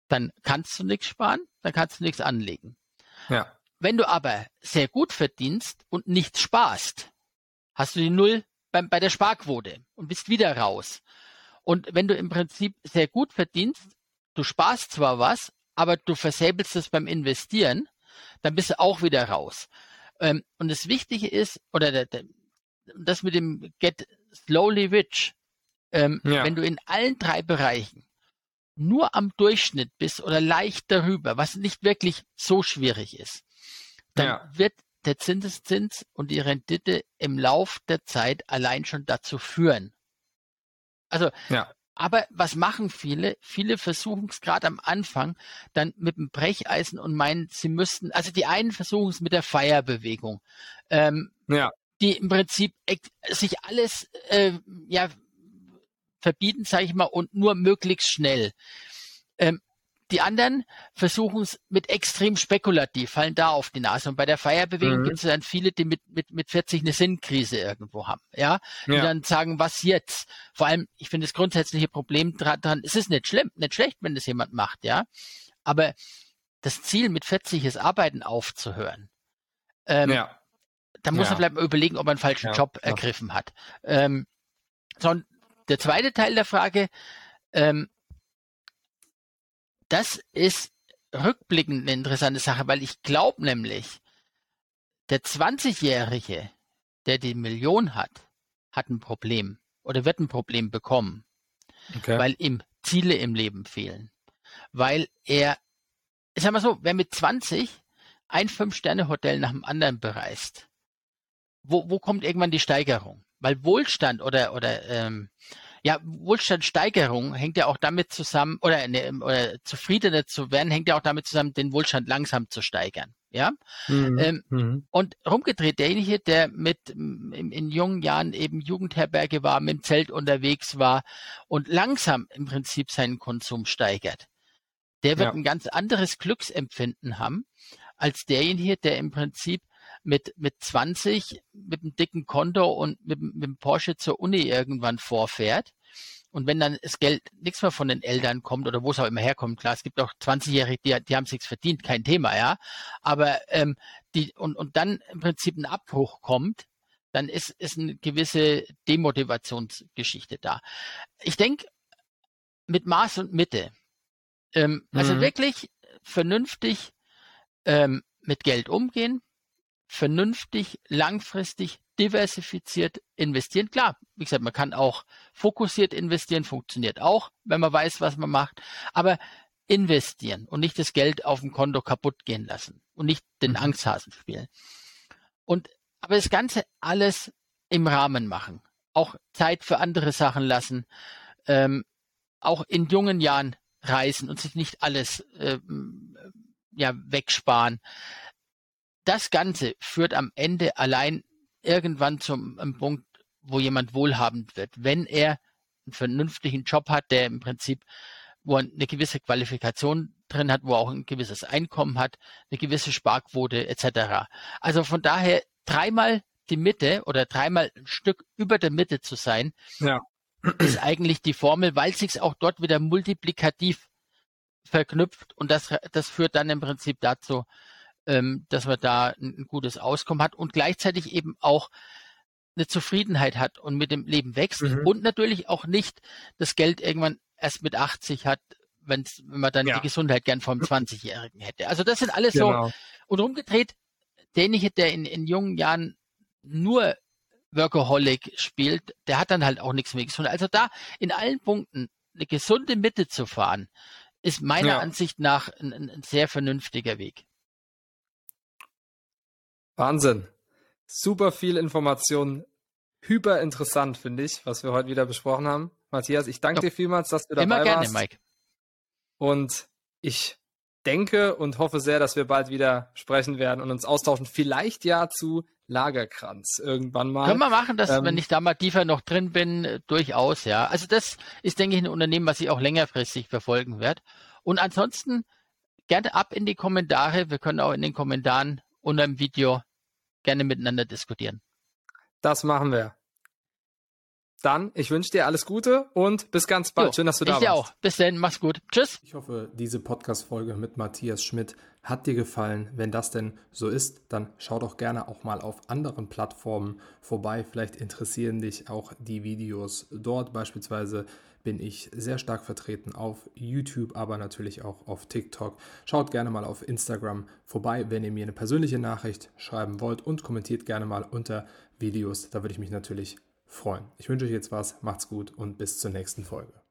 dann kannst du nichts sparen, dann kannst du nichts anlegen. Ja. Wenn du aber sehr gut verdienst und nichts sparst, hast du die Null bei, bei der Sparquote und bist wieder raus. Und wenn du im Prinzip sehr gut verdienst, du sparst zwar was, aber du versäbelst es beim Investieren, dann bist du auch wieder raus. Ähm, und das Wichtige ist, oder der, der, das mit dem Get Slowly Rich, ähm, ja. wenn du in allen drei Bereichen nur am Durchschnitt bist oder leicht darüber, was nicht wirklich so schwierig ist, dann ja. wird der Zinseszins und die Rendite im Lauf der Zeit allein schon dazu führen. Also, ja. aber was machen viele? Viele versuchen es gerade am Anfang dann mit dem Brecheisen und meinen, sie müssten, also die einen versuchen es mit der Feierbewegung, ähm, ja. die im Prinzip sich alles äh, ja verbieten, sage ich mal, und nur möglichst schnell. Ähm, die anderen versuchen es mit extrem spekulativ, fallen da auf die Nase. Und bei der Feierbewegung mhm. gibt es dann viele, die mit, mit, mit 40 eine Sinnkrise irgendwo haben, ja? Die ja. dann sagen, was jetzt? Vor allem, ich finde das grundsätzliche Problem daran, es ist nicht schlimm, nicht schlecht, wenn das jemand macht, ja? Aber das Ziel mit 40 ist Arbeiten aufzuhören. Ähm, ja. Da muss ja. er vielleicht mal überlegen, ob er einen falschen ja. Job ergriffen hat. Ähm, so, der zweite Teil der Frage, ähm, das ist rückblickend eine interessante Sache, weil ich glaube nämlich, der 20-Jährige, der die Million hat, hat ein Problem oder wird ein Problem bekommen, okay. weil ihm Ziele im Leben fehlen. Weil er, ich sag mal so, wer mit 20 ein Fünf-Sterne-Hotel nach dem anderen bereist, wo, wo kommt irgendwann die Steigerung? Weil Wohlstand oder, oder ähm, ja, Wohlstandssteigerung hängt ja auch damit zusammen, oder, ne, oder zufriedener zu werden, hängt ja auch damit zusammen, den Wohlstand langsam zu steigern. Ja. Mhm. Ähm, mhm. Und rumgedreht, derjenige, der mit in, in, jungen Jahren eben Jugendherberge war, mit dem Zelt unterwegs war und langsam im Prinzip seinen Konsum steigert, der wird ja. ein ganz anderes Glücksempfinden haben, als derjenige, der im Prinzip mit, mit 20 mit einem dicken Konto und mit, mit dem Porsche zur Uni irgendwann vorfährt und wenn dann das Geld nichts mehr von den Eltern kommt oder wo es auch immer herkommt, klar, es gibt auch 20-Jährige, die, die haben es nichts verdient, kein Thema, ja. Aber ähm, die, und, und dann im Prinzip ein Abbruch kommt, dann ist, ist eine gewisse Demotivationsgeschichte da. Ich denke, mit Maß und Mitte. Ähm, also mhm. Also wirklich vernünftig ähm, mit Geld umgehen, vernünftig, langfristig, diversifiziert investieren. Klar, wie gesagt, man kann auch fokussiert investieren, funktioniert auch, wenn man weiß, was man macht. Aber investieren und nicht das Geld auf dem Konto kaputt gehen lassen und nicht den mhm. Angsthasen spielen. Und aber das Ganze alles im Rahmen machen. Auch Zeit für andere Sachen lassen. Ähm, auch in jungen Jahren reisen und sich nicht alles ähm, ja, wegsparen das Ganze führt am Ende allein irgendwann zum Punkt, wo jemand wohlhabend wird, wenn er einen vernünftigen Job hat, der im Prinzip, wo er eine gewisse Qualifikation drin hat, wo er auch ein gewisses Einkommen hat, eine gewisse Sparquote etc. Also von daher dreimal die Mitte oder dreimal ein Stück über der Mitte zu sein, ja. ist eigentlich die Formel, weil sich auch dort wieder multiplikativ verknüpft und das, das führt dann im Prinzip dazu, ähm, dass man da ein, ein gutes Auskommen hat und gleichzeitig eben auch eine Zufriedenheit hat und mit dem Leben wächst mhm. und natürlich auch nicht das Geld irgendwann erst mit 80 hat, wenn's, wenn man dann ja. die Gesundheit gern vom 20-Jährigen hätte. Also das sind alles genau. so und umgedreht, derjenige, der in, in jungen Jahren nur Workaholic spielt, der hat dann halt auch nichts mehr gesund. Also da in allen Punkten eine gesunde Mitte zu fahren, ist meiner ja. Ansicht nach ein, ein sehr vernünftiger Weg. Wahnsinn. Super viel Information. Hyper interessant, finde ich, was wir heute wieder besprochen haben. Matthias, ich danke dir vielmals, dass du dabei Immer gerne, warst. Mike. Und ich denke und hoffe sehr, dass wir bald wieder sprechen werden und uns austauschen. Vielleicht ja zu Lagerkranz irgendwann mal. Können wir machen, dass, ähm, wenn ich da mal tiefer noch drin bin, durchaus, ja. Also das ist, denke ich, ein Unternehmen, was ich auch längerfristig verfolgen werde. Und ansonsten gerne ab in die Kommentare. Wir können auch in den Kommentaren unter dem Video gerne miteinander diskutieren. Das machen wir. Dann, ich wünsche dir alles Gute und bis ganz bald. Jo, Schön, dass du da warst. Ich dir auch. Bis dann, mach's gut. Tschüss. Ich hoffe, diese Podcast-Folge mit Matthias Schmidt hat dir gefallen. Wenn das denn so ist, dann schau doch gerne auch mal auf anderen Plattformen vorbei. Vielleicht interessieren dich auch die Videos dort. Beispielsweise bin ich sehr stark vertreten auf YouTube, aber natürlich auch auf TikTok. Schaut gerne mal auf Instagram vorbei, wenn ihr mir eine persönliche Nachricht schreiben wollt und kommentiert gerne mal unter Videos. Da würde ich mich natürlich freuen. Ich wünsche euch jetzt was, macht's gut und bis zur nächsten Folge.